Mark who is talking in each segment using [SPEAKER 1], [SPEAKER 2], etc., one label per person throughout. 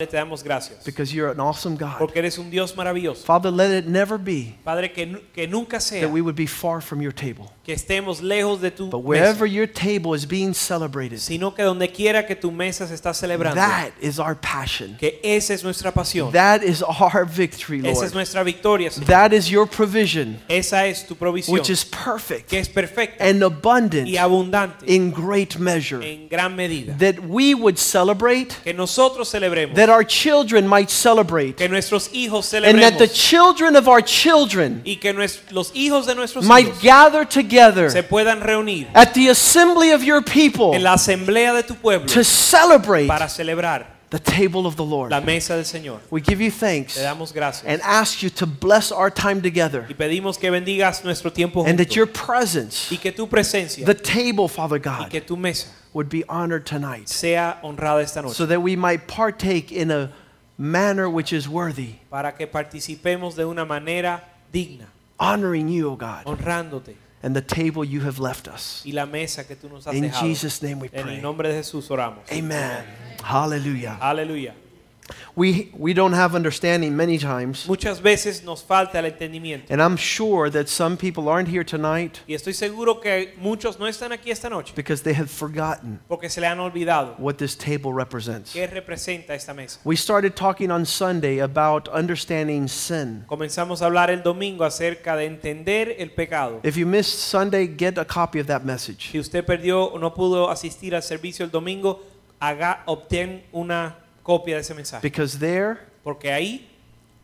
[SPEAKER 1] Te damos gracias.
[SPEAKER 2] because you're an awesome God.
[SPEAKER 1] Porque eres un Dios maravilloso.
[SPEAKER 2] Father, let it never be
[SPEAKER 1] Padre, que, que nunca sea
[SPEAKER 2] that we would be far from your table,
[SPEAKER 1] que estemos lejos de tu
[SPEAKER 2] but
[SPEAKER 1] mesa,
[SPEAKER 2] wherever your table is being celebrated,
[SPEAKER 1] sino que donde quiera que tu mesa se está celebrando,
[SPEAKER 2] that is our passion.
[SPEAKER 1] que esa es nuestra pasión.
[SPEAKER 2] That is our victory,
[SPEAKER 1] Esa es
[SPEAKER 2] Lord.
[SPEAKER 1] nuestra victoria, Señor.
[SPEAKER 2] That is your provision,
[SPEAKER 1] Esa es tu provisión,
[SPEAKER 2] which is perfect
[SPEAKER 1] que es perfecta
[SPEAKER 2] and abundant
[SPEAKER 1] y abundante
[SPEAKER 2] in great measure.
[SPEAKER 1] en gran medida.
[SPEAKER 2] That we would celebrate,
[SPEAKER 1] Que nosotros celebremos,
[SPEAKER 2] that our children might celebrate,
[SPEAKER 1] que nuestros hijos
[SPEAKER 2] and that the children of our children
[SPEAKER 1] y que los hijos de nuestros
[SPEAKER 2] might
[SPEAKER 1] hijos
[SPEAKER 2] gather together
[SPEAKER 1] se puedan reunir
[SPEAKER 2] at the assembly of your people
[SPEAKER 1] en la asamblea de tu pueblo
[SPEAKER 2] to celebrate
[SPEAKER 1] para celebrar
[SPEAKER 2] the table of the Lord.
[SPEAKER 1] la mesa del Señor.
[SPEAKER 2] We give you thanks
[SPEAKER 1] Te damos gracias
[SPEAKER 2] and ask you to bless our time together
[SPEAKER 1] y pedimos que bendigas nuestro tiempo
[SPEAKER 2] and that your presence,
[SPEAKER 1] y que tu presencia
[SPEAKER 2] the table, Father
[SPEAKER 1] y
[SPEAKER 2] God,
[SPEAKER 1] que tu mesa
[SPEAKER 2] would be honored tonight
[SPEAKER 1] sea honrada esta noche
[SPEAKER 2] so that we might partake in a manner which is worthy,
[SPEAKER 1] para que participemos de una manera digna,
[SPEAKER 2] honoring you, O God,
[SPEAKER 1] honrándote
[SPEAKER 2] and the table you have left us.
[SPEAKER 1] y la mesa que tú nos has
[SPEAKER 2] In
[SPEAKER 1] dejado.
[SPEAKER 2] Jesus' name we
[SPEAKER 1] En
[SPEAKER 2] pray.
[SPEAKER 1] el nombre de Jesús oramos.
[SPEAKER 2] Amen. Hallelujah.
[SPEAKER 1] Aleluya.
[SPEAKER 2] We, we don't have understanding many times,
[SPEAKER 1] Muchas veces nos falta el entendimiento
[SPEAKER 2] and I'm sure that some people aren't here tonight
[SPEAKER 1] y estoy seguro que muchos no están aquí esta noche
[SPEAKER 2] because they have forgotten
[SPEAKER 1] porque se le han olvidado
[SPEAKER 2] what this table represents.
[SPEAKER 1] qué representa esta mesa.
[SPEAKER 2] We started talking on Sunday about understanding sin.
[SPEAKER 1] Comenzamos a hablar el domingo acerca de entender el pecado.
[SPEAKER 2] If you missed Sunday, get a copy of that message.
[SPEAKER 1] Si usted perdió o no pudo asistir al servicio el domingo, haga, obtén una copia de ese mensaje.
[SPEAKER 2] Because there,
[SPEAKER 1] Porque ahí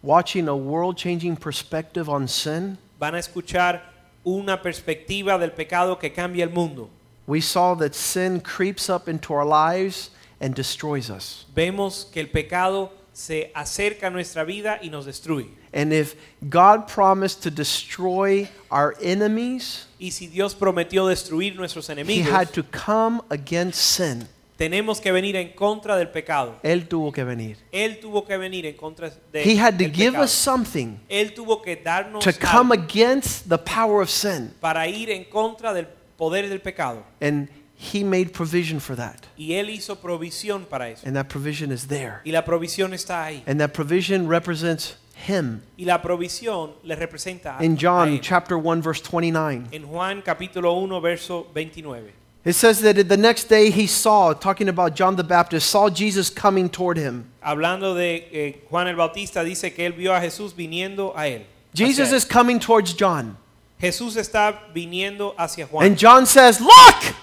[SPEAKER 2] watching a world changing perspective on sin,
[SPEAKER 1] van a escuchar una perspectiva del pecado que cambia el mundo.
[SPEAKER 2] we saw that sin creeps up into our lives and destroys us.
[SPEAKER 1] Vemos que el pecado se acerca a nuestra vida y nos destruye.
[SPEAKER 2] And if God promised to destroy our enemies,
[SPEAKER 1] Y si Dios prometió destruir nuestros enemigos,
[SPEAKER 2] He
[SPEAKER 1] enemigos,
[SPEAKER 2] had to come against sin.
[SPEAKER 1] Tenemos que venir en contra del pecado.
[SPEAKER 2] Él tuvo que venir.
[SPEAKER 1] Él tuvo que venir en contra de
[SPEAKER 2] He had to give
[SPEAKER 1] pecado.
[SPEAKER 2] us something
[SPEAKER 1] Él tuvo que darnos
[SPEAKER 2] to come against the power of sin.
[SPEAKER 1] para ir en contra del poder del pecado.
[SPEAKER 2] And He made provision for that.
[SPEAKER 1] Y Él hizo provisión para eso.
[SPEAKER 2] And that provision is there.
[SPEAKER 1] Y la provisión está ahí.
[SPEAKER 2] And that provision represents Him.
[SPEAKER 1] Y la provisión le representa
[SPEAKER 2] In John chapter 1 verse 29.
[SPEAKER 1] En Juan capítulo 1 verso 29.
[SPEAKER 2] It says that the next day he saw, talking about John the Baptist, saw Jesus coming toward him.
[SPEAKER 1] Hablando de eh, Juan el Bautista dice que él vio a Jesús viniendo a él.
[SPEAKER 2] Jesus is coming towards John.
[SPEAKER 1] Jesús está viniendo hacia Juan.
[SPEAKER 2] And John says, Look,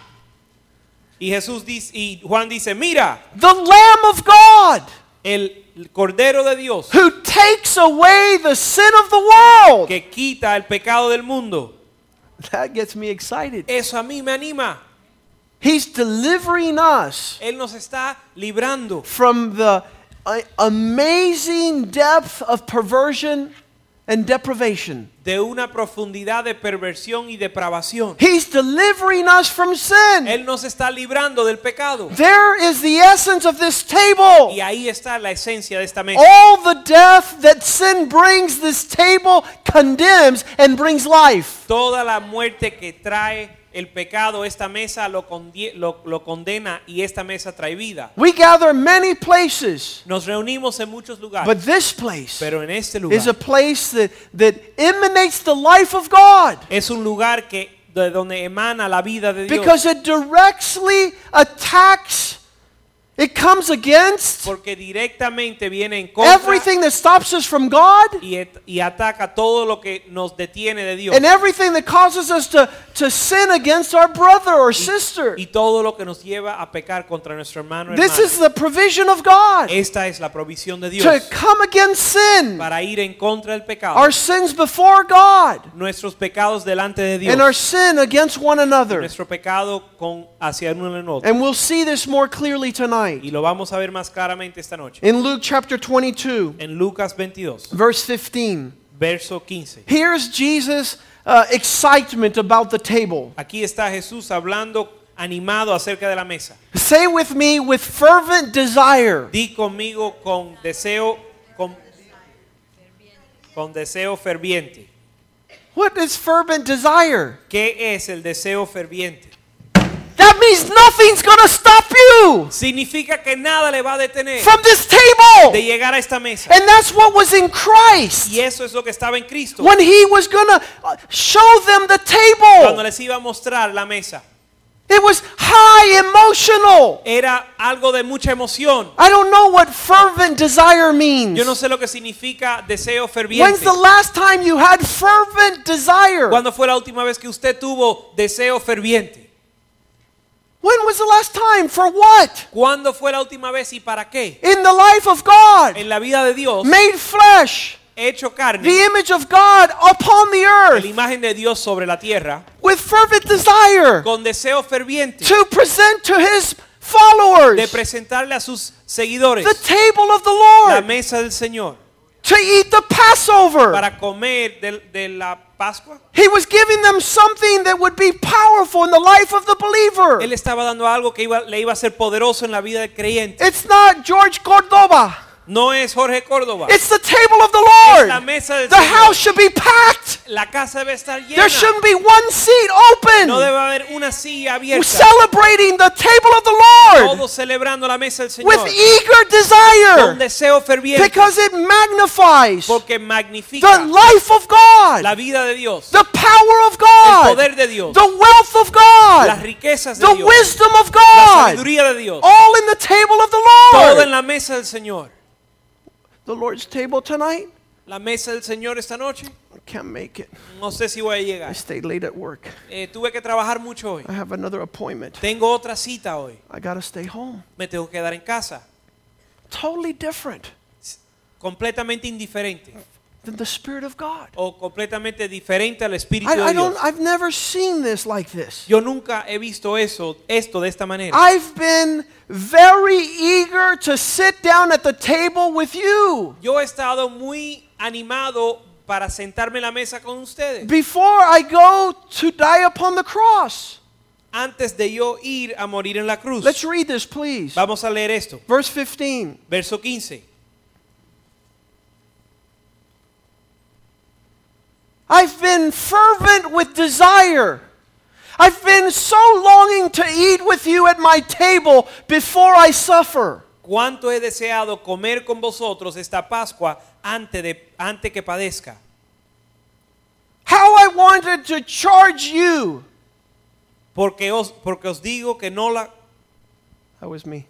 [SPEAKER 1] y Jesús dice y Juan dice, "Mira,
[SPEAKER 2] the Lamb of God
[SPEAKER 1] el Cordero de Dios
[SPEAKER 2] who takes away the sin of the world.
[SPEAKER 1] que quita el pecado del mundo."
[SPEAKER 2] That gets me excited.
[SPEAKER 1] Eso a mí me anima.
[SPEAKER 2] He's delivering us
[SPEAKER 1] Él nos está librando
[SPEAKER 2] from the uh, amazing depth of perversion and deprivation.
[SPEAKER 1] de una profundidad de perversión y depravación.
[SPEAKER 2] He's delivering us from sin.
[SPEAKER 1] Él nos está librando del pecado.
[SPEAKER 2] There is the essence of this table.
[SPEAKER 1] Y ahí está la esencia de esta mesa.
[SPEAKER 2] All the death that sin brings, this table condemns and brings life.
[SPEAKER 1] Toda la muerte que trae el pecado, esta mesa lo, condie- lo- lo condena y esta mesa trae vida.
[SPEAKER 2] We gather many places,
[SPEAKER 1] Nos reunimos en muchos lugares,
[SPEAKER 2] but this place
[SPEAKER 1] pero en este
[SPEAKER 2] is a
[SPEAKER 1] lugar
[SPEAKER 2] place that, that emanates the life of God
[SPEAKER 1] es un lugar que de donde emana la vida de Dios.
[SPEAKER 2] because it directly attacks, it comes against
[SPEAKER 1] porque directamente viene en contra
[SPEAKER 2] everything that stops us from God
[SPEAKER 1] y, y ataca todo lo que nos detiene de Dios.
[SPEAKER 2] and everything that causes us to, to sin against our brother or sister.
[SPEAKER 1] y todo lo que nos lleva a pecar contra nuestro hermano.
[SPEAKER 2] This
[SPEAKER 1] hermana.
[SPEAKER 2] is the provision of God
[SPEAKER 1] Esta es la provisión de Dios
[SPEAKER 2] to come against sin,
[SPEAKER 1] para ir en contra del pecado.
[SPEAKER 2] our sins before God,
[SPEAKER 1] nuestros pecados delante de Dios.
[SPEAKER 2] and our sin against one another.
[SPEAKER 1] nuestro pecado con hacia uno.
[SPEAKER 2] And we'll see this more clearly tonight. Tonight.
[SPEAKER 1] Y lo vamos a ver más claramente esta noche.
[SPEAKER 2] In Luke chapter 22,
[SPEAKER 1] En Lucas 22,
[SPEAKER 2] verse 15,
[SPEAKER 1] verso 15.
[SPEAKER 2] here's Jesus' uh, excitement about the table.
[SPEAKER 1] Aquí está Jesús hablando animado acerca de la mesa.
[SPEAKER 2] Say with me, with fervent desire.
[SPEAKER 1] Di conmigo con deseo con, con deseo ferviente.
[SPEAKER 2] What is fervent desire?
[SPEAKER 1] ¿Qué es el deseo ferviente?
[SPEAKER 2] That means nothing's to stop you
[SPEAKER 1] Significa que nada le va a detener
[SPEAKER 2] from this
[SPEAKER 1] de
[SPEAKER 2] table.
[SPEAKER 1] llegar a esta mesa.
[SPEAKER 2] And that's what was in Christ
[SPEAKER 1] Y eso es lo que estaba en Cristo.
[SPEAKER 2] when he was going to show them the
[SPEAKER 1] Cuando
[SPEAKER 2] table.
[SPEAKER 1] les iba a mostrar la mesa.
[SPEAKER 2] It was high emotional.
[SPEAKER 1] Era algo de mucha emoción.
[SPEAKER 2] I don't know what fervent desire means.
[SPEAKER 1] Yo no sé lo que significa deseo
[SPEAKER 2] When's
[SPEAKER 1] ferviente.
[SPEAKER 2] the last time you had fervent desire?
[SPEAKER 1] ¿Cuándo fue la última vez que usted tuvo deseo ferviente?
[SPEAKER 2] When was the last time? For what?
[SPEAKER 1] ¿Cuándo fue la última vez y para qué?
[SPEAKER 2] In the life of God,
[SPEAKER 1] En la vida de Dios,
[SPEAKER 2] made flesh,
[SPEAKER 1] hecho carne,
[SPEAKER 2] the image of God upon the earth.
[SPEAKER 1] la imagen de Dios sobre la tierra,
[SPEAKER 2] with fervent desire
[SPEAKER 1] con deseo ferviente
[SPEAKER 2] to present to his followers.
[SPEAKER 1] de presentarle a sus seguidores
[SPEAKER 2] the table of the Lord.
[SPEAKER 1] la mesa del Señor
[SPEAKER 2] to eat the Passover.
[SPEAKER 1] para comer de, de la Pascua.
[SPEAKER 2] He was giving them something that would be powerful in the life of the believer.
[SPEAKER 1] Él estaba dando algo que iba- le iba a ser poderoso en la vida del creyente.
[SPEAKER 2] It's not George Cordoba.
[SPEAKER 1] No es Jorge Córdoba.
[SPEAKER 2] It's the table of the
[SPEAKER 1] Es la
[SPEAKER 2] Lord.
[SPEAKER 1] mesa del
[SPEAKER 2] The
[SPEAKER 1] Señor.
[SPEAKER 2] house should be packed.
[SPEAKER 1] La casa debe estar llena.
[SPEAKER 2] There shouldn't be one seat
[SPEAKER 1] No
[SPEAKER 2] open.
[SPEAKER 1] debe haber una silla
[SPEAKER 2] We're celebrating the table of the Lord
[SPEAKER 1] Todos celebrando la mesa del
[SPEAKER 2] with
[SPEAKER 1] Señor.
[SPEAKER 2] eager
[SPEAKER 1] Con
[SPEAKER 2] desire
[SPEAKER 1] deseo ferviente.
[SPEAKER 2] because it magnifies
[SPEAKER 1] Porque
[SPEAKER 2] the life of God,
[SPEAKER 1] la vida de Dios.
[SPEAKER 2] the power of
[SPEAKER 1] El
[SPEAKER 2] God,
[SPEAKER 1] poder de Dios.
[SPEAKER 2] the wealth of
[SPEAKER 1] Las
[SPEAKER 2] God,
[SPEAKER 1] riquezas de
[SPEAKER 2] the
[SPEAKER 1] Dios.
[SPEAKER 2] wisdom of
[SPEAKER 1] La
[SPEAKER 2] God,
[SPEAKER 1] sabiduría de Dios.
[SPEAKER 2] all in the table of the
[SPEAKER 1] Todo en
[SPEAKER 2] Lord.
[SPEAKER 1] la mesa del Señor.
[SPEAKER 2] The Lord's table tonight,
[SPEAKER 1] La mesa del Señor esta noche.
[SPEAKER 2] I can't make it.
[SPEAKER 1] No sé si voy a
[SPEAKER 2] I
[SPEAKER 1] llegar.
[SPEAKER 2] stayed late at work.
[SPEAKER 1] Eh, tuve que trabajar mucho hoy.
[SPEAKER 2] I have another appointment.
[SPEAKER 1] Tengo otra cita hoy.
[SPEAKER 2] I got to stay home.
[SPEAKER 1] Me tengo que quedar en casa.
[SPEAKER 2] Totally different
[SPEAKER 1] Completamente indiferente.
[SPEAKER 2] Than the Spirit of God.
[SPEAKER 1] O completamente diferente al Espíritu
[SPEAKER 2] I,
[SPEAKER 1] de
[SPEAKER 2] I don't.
[SPEAKER 1] Dios.
[SPEAKER 2] I've never seen this like this.
[SPEAKER 1] Yo nunca he visto eso, esto de esta manera.
[SPEAKER 2] I've been very eager to sit down at the table with you.
[SPEAKER 1] Yo he estado muy animado para sentarme en la mesa con ustedes.
[SPEAKER 2] Before I go to die upon the cross.
[SPEAKER 1] Antes de yo ir a morir en la cruz.
[SPEAKER 2] Let's read this, please.
[SPEAKER 1] Vamos a leer esto.
[SPEAKER 2] Verse 15.
[SPEAKER 1] Verso 15.
[SPEAKER 2] I've been fervent with desire. I've been so longing to eat with you at my table before I suffer.
[SPEAKER 1] Cuánto he deseado comer con vosotros esta Pascua antes de antes que padezca.
[SPEAKER 2] How I wanted to charge you.
[SPEAKER 1] Porque os porque os digo que no la
[SPEAKER 2] That was me.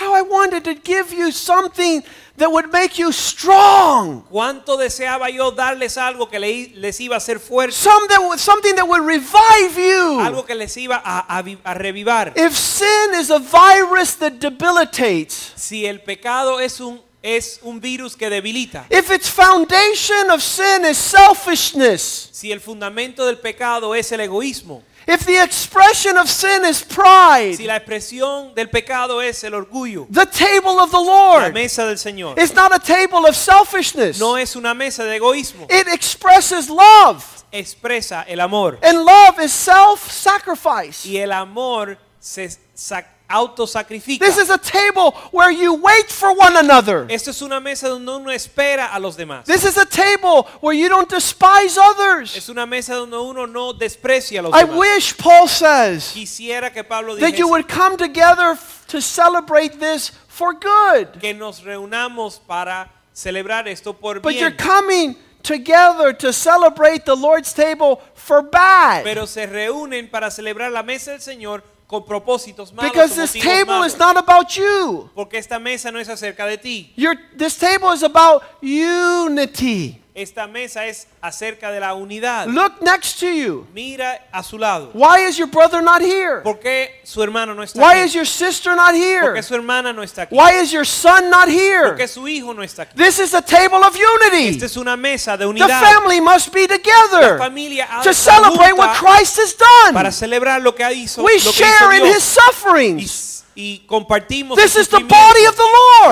[SPEAKER 2] How I wanted to give you something that would make you strong.
[SPEAKER 1] cuánto deseaba yo darles algo que les iba a hacer fuerte,
[SPEAKER 2] Some that something that would revive you.
[SPEAKER 1] algo que les iba a, a a revivar.
[SPEAKER 2] If sin is a virus that debilitates,
[SPEAKER 1] Si el pecado es un es un virus que debilita,
[SPEAKER 2] if its foundation of sin is selfishness,
[SPEAKER 1] si el fundamento del pecado es el egoísmo,
[SPEAKER 2] if the expression of sin is pride,
[SPEAKER 1] si la expresión del pecado es el orgullo,
[SPEAKER 2] the table of the
[SPEAKER 1] la
[SPEAKER 2] Lord
[SPEAKER 1] mesa del Señor
[SPEAKER 2] is not a table of selfishness.
[SPEAKER 1] no es una mesa de egoísmo,
[SPEAKER 2] It expresses love,
[SPEAKER 1] expresa el amor.
[SPEAKER 2] and love is self-sacrifice.
[SPEAKER 1] y el amor se sac- autosacrifica.
[SPEAKER 2] This is a table where you wait for one another.
[SPEAKER 1] Esto es una mesa donde uno espera a los demás.
[SPEAKER 2] This is a table where you don't despise others.
[SPEAKER 1] Es una mesa donde uno no desprecia a los
[SPEAKER 2] I
[SPEAKER 1] demás.
[SPEAKER 2] wish, Paul says,
[SPEAKER 1] Quisiera que Pablo
[SPEAKER 2] that you would come together to celebrate this for good.
[SPEAKER 1] que nos reunamos para celebrar esto por
[SPEAKER 2] But you're coming together to celebrate the Lord's table for bad.
[SPEAKER 1] Pero se reúnen para celebrar la mesa del Señor con propósitos malos.
[SPEAKER 2] Because this table
[SPEAKER 1] malos.
[SPEAKER 2] is not about you.
[SPEAKER 1] Porque esta mesa no es acerca de ti.
[SPEAKER 2] Your, this table is about unity.
[SPEAKER 1] Esta mesa es acerca de la unidad.
[SPEAKER 2] Look next to you.
[SPEAKER 1] Mira a su lado.
[SPEAKER 2] Why is your brother not here?
[SPEAKER 1] ¿Por qué su hermano no está
[SPEAKER 2] Why
[SPEAKER 1] aquí?
[SPEAKER 2] is your sister not here?
[SPEAKER 1] ¿Por qué su hermana no está aquí?
[SPEAKER 2] Why is your son not here?
[SPEAKER 1] ¿Por qué su hijo no está aquí?
[SPEAKER 2] This is a table of unity.
[SPEAKER 1] Esta es una mesa de unidad.
[SPEAKER 2] The family must be together.
[SPEAKER 1] La familia
[SPEAKER 2] to celebrate what Christ has done.
[SPEAKER 1] para celebrar lo que hizo,
[SPEAKER 2] We
[SPEAKER 1] lo que hizo
[SPEAKER 2] share in
[SPEAKER 1] Dios
[SPEAKER 2] his sufferings.
[SPEAKER 1] y compartimos
[SPEAKER 2] This is the body of the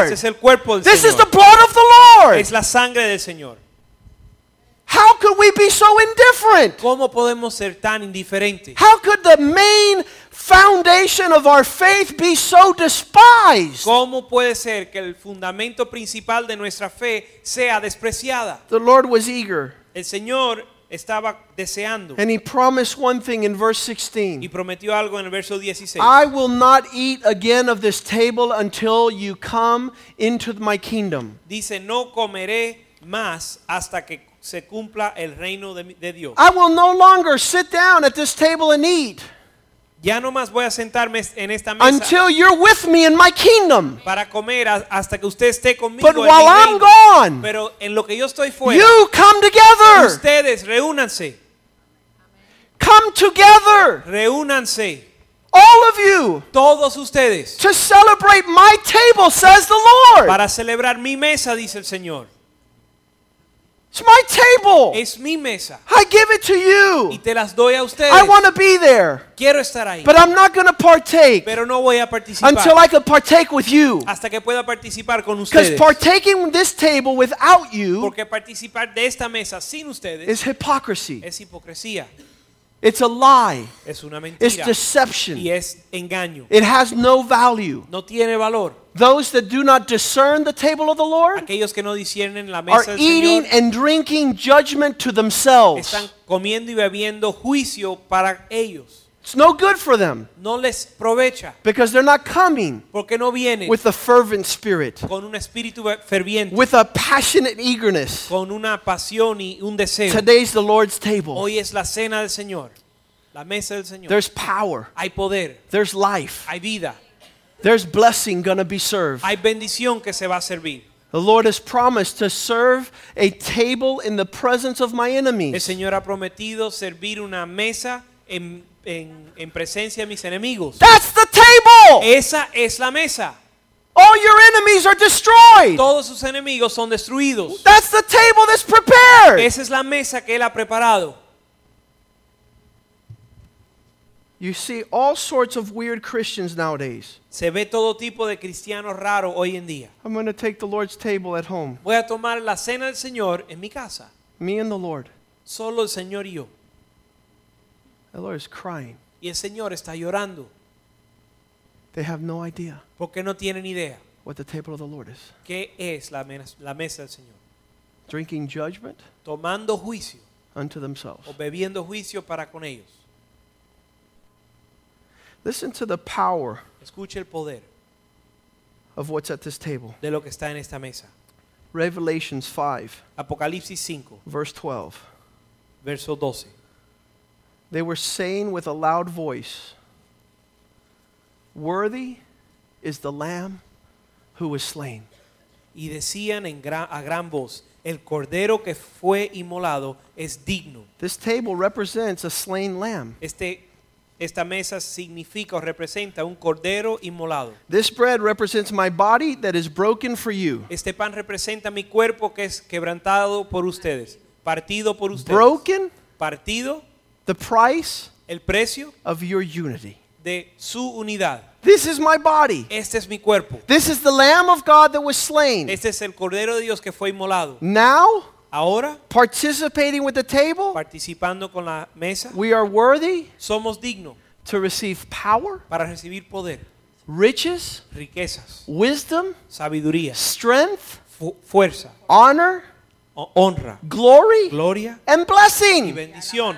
[SPEAKER 1] Ese es
[SPEAKER 2] Lord.
[SPEAKER 1] el cuerpo del
[SPEAKER 2] This is the blood of the Lord.
[SPEAKER 1] Es la sangre del Señor.
[SPEAKER 2] How could we be so indifferent?
[SPEAKER 1] ¿Cómo podemos ser tan indiferentes?
[SPEAKER 2] How could the main foundation of our faith be so despised?
[SPEAKER 1] ¿Cómo puede ser que el fundamento principal de nuestra fe sea despreciada?
[SPEAKER 2] The Lord was eager,
[SPEAKER 1] El Señor estaba deseando
[SPEAKER 2] and He promised one thing in verse
[SPEAKER 1] y
[SPEAKER 2] 16
[SPEAKER 1] prometió algo en el verso 16.
[SPEAKER 2] I will not eat again of this table until you come into my kingdom.
[SPEAKER 1] Dice, no comeré más hasta que se cumpla el reino de, Dios.
[SPEAKER 2] I will no longer sit down at this table and eat
[SPEAKER 1] Ya no más voy a sentarme en esta mesa
[SPEAKER 2] until you're with me in my kingdom.
[SPEAKER 1] para comer hasta que usted esté conmigo
[SPEAKER 2] But
[SPEAKER 1] en
[SPEAKER 2] while
[SPEAKER 1] mi
[SPEAKER 2] I'm gone,
[SPEAKER 1] Pero en lo que yo estoy fuera,
[SPEAKER 2] you come together.
[SPEAKER 1] ustedes reúnanse,
[SPEAKER 2] Come together,
[SPEAKER 1] reúnanse,
[SPEAKER 2] all of you,
[SPEAKER 1] todos ustedes,
[SPEAKER 2] to celebrate my table, says the Lord.
[SPEAKER 1] para celebrar mi mesa, dice el Señor.
[SPEAKER 2] It's my table.
[SPEAKER 1] Es mi mesa
[SPEAKER 2] I give it to you.
[SPEAKER 1] y te las doy a ustedes.
[SPEAKER 2] I want to be there,
[SPEAKER 1] Quiero estar ahí,
[SPEAKER 2] but I'm not going to partake
[SPEAKER 1] pero no voy a participar
[SPEAKER 2] until I can partake with you.
[SPEAKER 1] hasta que pueda participar con ustedes.
[SPEAKER 2] Because partaking this table without you
[SPEAKER 1] Porque participar de esta mesa sin ustedes
[SPEAKER 2] is hypocrisy.
[SPEAKER 1] es hipocresía,
[SPEAKER 2] It's a lie.
[SPEAKER 1] es una
[SPEAKER 2] It's deception.
[SPEAKER 1] y es engaño.
[SPEAKER 2] It has no value.
[SPEAKER 1] No tiene valor.
[SPEAKER 2] Those that do not discern the table of the Lord
[SPEAKER 1] Aquellos que no disciernen la
[SPEAKER 2] are
[SPEAKER 1] del
[SPEAKER 2] eating
[SPEAKER 1] Señor
[SPEAKER 2] and drinking judgment to themselves.
[SPEAKER 1] están comiendo y bebiendo juicio para ellos.
[SPEAKER 2] It's no good for them
[SPEAKER 1] No les provecha
[SPEAKER 2] because they're not coming
[SPEAKER 1] porque no vienen
[SPEAKER 2] with a fervent spirit,
[SPEAKER 1] con un espíritu ferviente,
[SPEAKER 2] with a passionate eagerness.
[SPEAKER 1] con una pasión y un deseo.
[SPEAKER 2] Today's the Lord's table.
[SPEAKER 1] Hoy es la cena del Señor, la mesa del Señor.
[SPEAKER 2] There's power,
[SPEAKER 1] Hay poder,
[SPEAKER 2] there's life,
[SPEAKER 1] hay vida,
[SPEAKER 2] there's blessing going to be served.
[SPEAKER 1] hay bendición que se va a servir.
[SPEAKER 2] The Lord has promised to serve a table in the presence of my
[SPEAKER 1] El
[SPEAKER 2] enemies.
[SPEAKER 1] Señor ha prometido servir una mesa en, en- en presencia de mis enemigos.
[SPEAKER 2] That's the table.
[SPEAKER 1] Esa es la mesa.
[SPEAKER 2] All your enemies are destroyed.
[SPEAKER 1] Todos sus enemigos son destruidos.
[SPEAKER 2] That's the table that's prepared.
[SPEAKER 1] Esa es la mesa que Él ha preparado.
[SPEAKER 2] You see all sorts of weird Christians nowadays.
[SPEAKER 1] Se ve todo tipo de cristianos raros hoy en día.
[SPEAKER 2] I'm going to take the Lord's table at home.
[SPEAKER 1] Voy a tomar la cena del Señor en mi casa.
[SPEAKER 2] Me and the Lord.
[SPEAKER 1] Solo el Señor y yo.
[SPEAKER 2] The Lord is crying.
[SPEAKER 1] Y el Señor está llorando
[SPEAKER 2] They have no idea
[SPEAKER 1] porque no tienen idea
[SPEAKER 2] what the table of the Lord is.
[SPEAKER 1] qué es la, mes- la mesa del Señor.
[SPEAKER 2] Drinking judgment
[SPEAKER 1] Tomando juicio
[SPEAKER 2] unto themselves.
[SPEAKER 1] o bebiendo juicio para con ellos.
[SPEAKER 2] Listen to the power
[SPEAKER 1] Escuche el poder
[SPEAKER 2] of what's at this table.
[SPEAKER 1] de lo que está en esta mesa.
[SPEAKER 2] Revelations 5,
[SPEAKER 1] Apocalipsis 5,
[SPEAKER 2] verse 12.
[SPEAKER 1] verso 12.
[SPEAKER 2] They were saying with a loud voice, Worthy is the Lamb who was slain.
[SPEAKER 1] Y decían en gran- a gran voz, el cordero que fue inmolado es digno.
[SPEAKER 2] This table represents a slain lamb.
[SPEAKER 1] Este, esta mesa significa o representa un cordero inmolado.
[SPEAKER 2] This bread represents my body that is broken for you.
[SPEAKER 1] Este pan representa mi cuerpo que es quebrantado por ustedes, partido por ustedes.
[SPEAKER 2] Broken,
[SPEAKER 1] Partido,
[SPEAKER 2] the price
[SPEAKER 1] el precio
[SPEAKER 2] of your unity.
[SPEAKER 1] de su unidad.
[SPEAKER 2] This is my body.
[SPEAKER 1] Este es mi cuerpo.
[SPEAKER 2] This is the Lamb of God that was slain.
[SPEAKER 1] Este es el cordero de Dios que fue inmolado.
[SPEAKER 2] Now,
[SPEAKER 1] Ahora,
[SPEAKER 2] participating with the table,
[SPEAKER 1] participando con la mesa,
[SPEAKER 2] we are worthy
[SPEAKER 1] somos dignos
[SPEAKER 2] to receive power,
[SPEAKER 1] para recibir poder,
[SPEAKER 2] riches,
[SPEAKER 1] riquezas,
[SPEAKER 2] wisdom,
[SPEAKER 1] sabiduría,
[SPEAKER 2] strength,
[SPEAKER 1] fu- fuerza,
[SPEAKER 2] honor,
[SPEAKER 1] honra,
[SPEAKER 2] glory,
[SPEAKER 1] gloria
[SPEAKER 2] and
[SPEAKER 1] y
[SPEAKER 2] blessing.
[SPEAKER 1] bendición.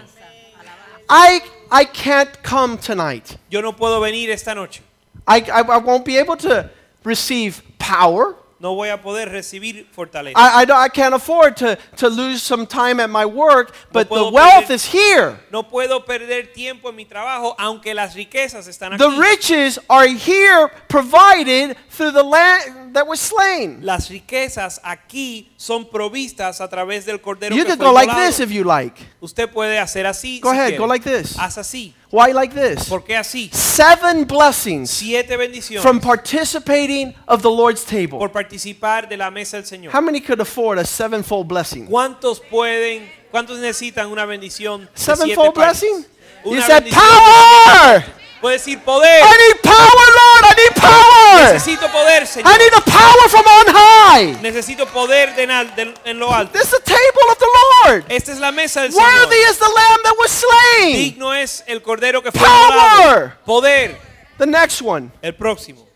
[SPEAKER 2] I, I can't come tonight.
[SPEAKER 1] Yo no puedo venir esta noche.
[SPEAKER 2] I, I, I won't be able to receive power.
[SPEAKER 1] No voy a poder recibir fortaleza.
[SPEAKER 2] I, I, don't- I can't afford to, to lose some time at my work, but the
[SPEAKER 1] puedo
[SPEAKER 2] wealth
[SPEAKER 1] perder-
[SPEAKER 2] is here.
[SPEAKER 1] No puedo perder tiempo en mi trabajo, aunque las riquezas están aquí.
[SPEAKER 2] The riches are here provided through the land that was slain.
[SPEAKER 1] Las riquezas aquí son provistas a través del cordero
[SPEAKER 2] You
[SPEAKER 1] que
[SPEAKER 2] could
[SPEAKER 1] fue
[SPEAKER 2] go like
[SPEAKER 1] inmolado.
[SPEAKER 2] this if you like.
[SPEAKER 1] Usted puede hacer así.
[SPEAKER 2] Go
[SPEAKER 1] si
[SPEAKER 2] ahead,
[SPEAKER 1] quiere.
[SPEAKER 2] go like this.
[SPEAKER 1] Haz así.
[SPEAKER 2] Why like this?
[SPEAKER 1] ¿Por qué así?
[SPEAKER 2] Seven blessings
[SPEAKER 1] Siete bendiciones
[SPEAKER 2] from participating of the Lord's table.
[SPEAKER 1] por participar de la mesa del Señor.
[SPEAKER 2] How many could afford a sevenfold blessing?
[SPEAKER 1] ¿Cuántos pueden, cuántos necesitan una bendición? de
[SPEAKER 2] Sevenfold
[SPEAKER 1] siete partes?
[SPEAKER 2] blessing? You
[SPEAKER 1] Una
[SPEAKER 2] said
[SPEAKER 1] bendición.
[SPEAKER 2] power!
[SPEAKER 1] Puede decir poder.
[SPEAKER 2] I need power, Lord! I need power.
[SPEAKER 1] Necesito poder,
[SPEAKER 2] I need a power from on high.
[SPEAKER 1] Necesito poder de en, de- en lo alto.
[SPEAKER 2] This is the table of the Lord.
[SPEAKER 1] Esta es la mesa del
[SPEAKER 2] Worthy
[SPEAKER 1] Señor.
[SPEAKER 2] is the lamb that was slain.
[SPEAKER 1] Digno es el cordero que fue
[SPEAKER 2] Power.
[SPEAKER 1] Poder.
[SPEAKER 2] The next one,
[SPEAKER 1] El próximo.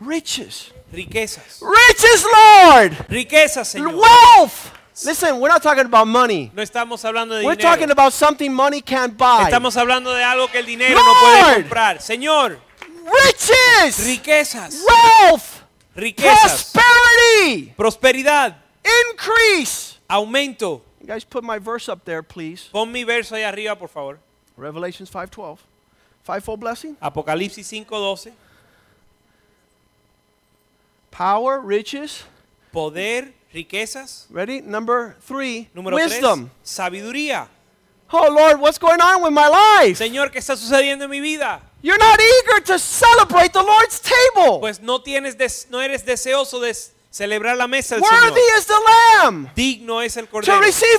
[SPEAKER 2] riches.
[SPEAKER 1] Riquezas.
[SPEAKER 2] Riches, Lord.
[SPEAKER 1] Riquezas, Señor.
[SPEAKER 2] Wealth. Listen, we're not talking about money.
[SPEAKER 1] No estamos hablando de
[SPEAKER 2] We're
[SPEAKER 1] dinero.
[SPEAKER 2] talking about something money can't buy.
[SPEAKER 1] Estamos hablando de algo que el dinero no puede
[SPEAKER 2] Lord.
[SPEAKER 1] comprar. Señor,
[SPEAKER 2] Riches.
[SPEAKER 1] riquezas,
[SPEAKER 2] Wealth.
[SPEAKER 1] riquezas,
[SPEAKER 2] Prosperity.
[SPEAKER 1] prosperidad,
[SPEAKER 2] Increase.
[SPEAKER 1] aumento.
[SPEAKER 2] You guys put my verse up there, please.
[SPEAKER 1] Pon mi verso ahí arriba, por favor.
[SPEAKER 2] Revelations 5:12. Fivefold blessing.
[SPEAKER 1] Apocalipsis 5:12.
[SPEAKER 2] Power, riches.
[SPEAKER 1] Poder, riquezas.
[SPEAKER 2] Ready? Number 3.
[SPEAKER 1] Número
[SPEAKER 2] wisdom.
[SPEAKER 1] 3, sabiduría.
[SPEAKER 2] Oh Lord, what's going on with my life?
[SPEAKER 1] Señor, ¿qué está sucediendo en mi vida?
[SPEAKER 2] You're not eager to celebrate the Lord's table.
[SPEAKER 1] Pues no tienes des- no eres deseoso de celebrar la mesa del
[SPEAKER 2] Worthy
[SPEAKER 1] Señor.
[SPEAKER 2] is the lamb
[SPEAKER 1] Digno es el
[SPEAKER 2] to
[SPEAKER 1] cordero
[SPEAKER 2] receive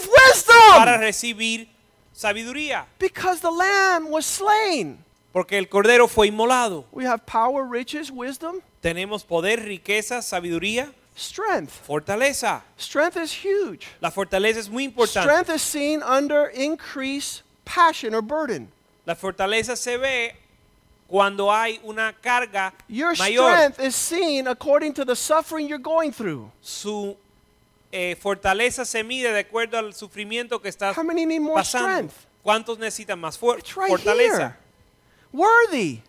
[SPEAKER 1] para
[SPEAKER 2] wisdom
[SPEAKER 1] recibir sabiduría,
[SPEAKER 2] because the lamb was slain.
[SPEAKER 1] porque el cordero fue inmolado.
[SPEAKER 2] We have power, riches, wisdom,
[SPEAKER 1] Tenemos poder, riqueza, sabiduría,
[SPEAKER 2] strength.
[SPEAKER 1] fortaleza.
[SPEAKER 2] Strength is huge.
[SPEAKER 1] La fortaleza es muy importante.
[SPEAKER 2] Strength is seen under increased passion or burden.
[SPEAKER 1] La fortaleza se ve cuando hay una carga
[SPEAKER 2] Your
[SPEAKER 1] mayor.
[SPEAKER 2] strength is seen according to the suffering you're going through.
[SPEAKER 1] Su eh, fortaleza se mide de acuerdo al sufrimiento que estás
[SPEAKER 2] How many need more
[SPEAKER 1] pasando.
[SPEAKER 2] strength?
[SPEAKER 1] ¿Cuántos necesitan más fuer-
[SPEAKER 2] It's right
[SPEAKER 1] fortaleza?
[SPEAKER 2] here. Worthy.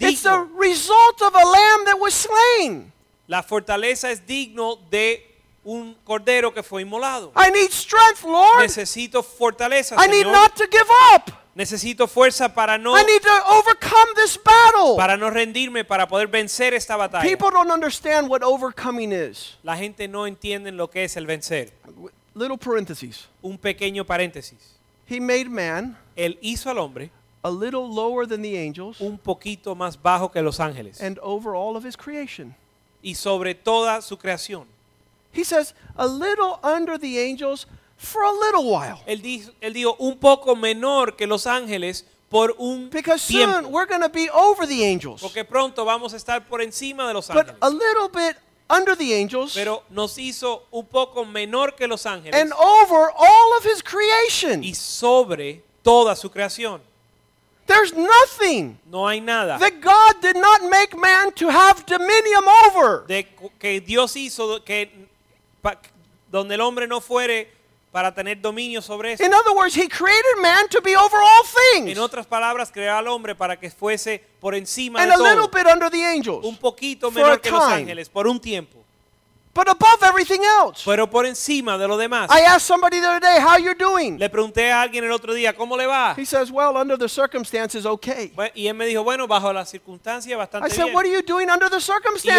[SPEAKER 2] It's the result of a lamb that was slain.
[SPEAKER 1] La fortaleza es digno de un cordero que fue inmolado.
[SPEAKER 2] I need strength, Lord.
[SPEAKER 1] Necesito fortaleza,
[SPEAKER 2] I need
[SPEAKER 1] Señor.
[SPEAKER 2] not to give up.
[SPEAKER 1] Necesito fuerza para no
[SPEAKER 2] I need to overcome this battle.
[SPEAKER 1] para no rendirme, para poder vencer esta batalla.
[SPEAKER 2] People don't understand what overcoming is.
[SPEAKER 1] La gente no entiende lo que es el vencer.
[SPEAKER 2] Little parentheses.
[SPEAKER 1] Un pequeño paréntesis.
[SPEAKER 2] He made man
[SPEAKER 1] Él hizo al hombre
[SPEAKER 2] a little lower than the angels
[SPEAKER 1] un poquito más bajo que los ángeles
[SPEAKER 2] and over all of his creation.
[SPEAKER 1] Y sobre toda su creación.
[SPEAKER 2] He says, a little under the angels for a little while.
[SPEAKER 1] Él dijo, él dijo un poco menor que los ángeles por un
[SPEAKER 2] Because soon
[SPEAKER 1] tiempo.
[SPEAKER 2] we're going to be over the angels.
[SPEAKER 1] Porque pronto vamos a estar por encima de los
[SPEAKER 2] But
[SPEAKER 1] ángeles.
[SPEAKER 2] a little bit under the angels
[SPEAKER 1] Pero nos hizo un poco menor que los ángeles
[SPEAKER 2] and over all of his creation.
[SPEAKER 1] y sobre toda su creación.
[SPEAKER 2] There's nothing
[SPEAKER 1] No hay nada
[SPEAKER 2] that God did not make man to have dominion over.
[SPEAKER 1] de que Dios hizo que pa- donde el hombre no fuere para tener dominio sobre eso.
[SPEAKER 2] In other words, he created man to be over all things
[SPEAKER 1] En otras palabras, creó al hombre para que fuese por encima
[SPEAKER 2] and
[SPEAKER 1] de
[SPEAKER 2] a little bit under the angels,
[SPEAKER 1] Un poquito
[SPEAKER 2] for a
[SPEAKER 1] menor que los
[SPEAKER 2] time.
[SPEAKER 1] ángeles por un tiempo,
[SPEAKER 2] but above everything else.
[SPEAKER 1] pero por encima de lo demás.
[SPEAKER 2] I asked somebody the other day, "How you're doing?"
[SPEAKER 1] Le pregunté a alguien el otro día, ¿cómo le va?
[SPEAKER 2] He says, "Well, under the circumstances, okay."
[SPEAKER 1] Y él me dijo, bueno, bajo las circunstancias
[SPEAKER 2] I
[SPEAKER 1] bastante
[SPEAKER 2] said,
[SPEAKER 1] bien.
[SPEAKER 2] "What are you doing under the
[SPEAKER 1] Y yo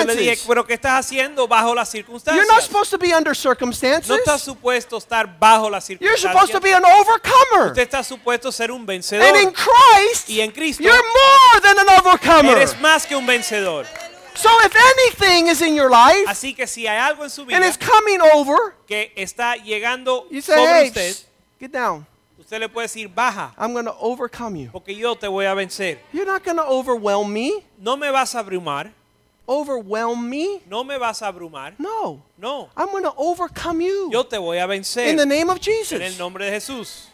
[SPEAKER 1] le dije,
[SPEAKER 2] circumstances?
[SPEAKER 1] pero ¿qué estás haciendo bajo las circunstancias?
[SPEAKER 2] You're not supposed to be under circumstances.
[SPEAKER 1] No estás supuesto estar bajo las
[SPEAKER 2] You're
[SPEAKER 1] circunstancias.
[SPEAKER 2] supposed to be an overcomer.
[SPEAKER 1] Usted está supuesto ser un vencedor.
[SPEAKER 2] And in Christ,
[SPEAKER 1] Y en Cristo
[SPEAKER 2] you're more than an overcomer.
[SPEAKER 1] eres más que un vencedor.
[SPEAKER 2] So if anything is in your life
[SPEAKER 1] Así que si hay algo en su vida
[SPEAKER 2] and it's coming over,
[SPEAKER 1] que está llegando
[SPEAKER 2] you say,
[SPEAKER 1] sobre
[SPEAKER 2] "Hey,
[SPEAKER 1] usted,
[SPEAKER 2] get down.
[SPEAKER 1] usted le puede decir, baja,
[SPEAKER 2] I'm going to overcome you."
[SPEAKER 1] porque yo te voy a vencer.
[SPEAKER 2] You're not going to overwhelm me.
[SPEAKER 1] No me vas a abrumar,
[SPEAKER 2] Overwhelm me?
[SPEAKER 1] no me vas a abrumar.
[SPEAKER 2] No.
[SPEAKER 1] No,
[SPEAKER 2] I'm going to overcome you
[SPEAKER 1] yo te voy a vencer
[SPEAKER 2] in the name of
[SPEAKER 1] en el nombre de Jesús.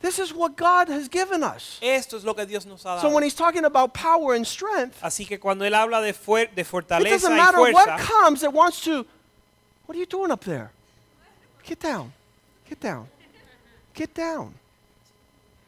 [SPEAKER 2] This is what God has given us.
[SPEAKER 1] Esto es lo que Dios nos ha dado.
[SPEAKER 2] So when he's talking about power and strength,
[SPEAKER 1] Así que cuando él habla de, fuer- de fortaleza it
[SPEAKER 2] doesn't
[SPEAKER 1] y
[SPEAKER 2] matter what comes that wants to. What are you doing up there? Get down. Get down. Get down.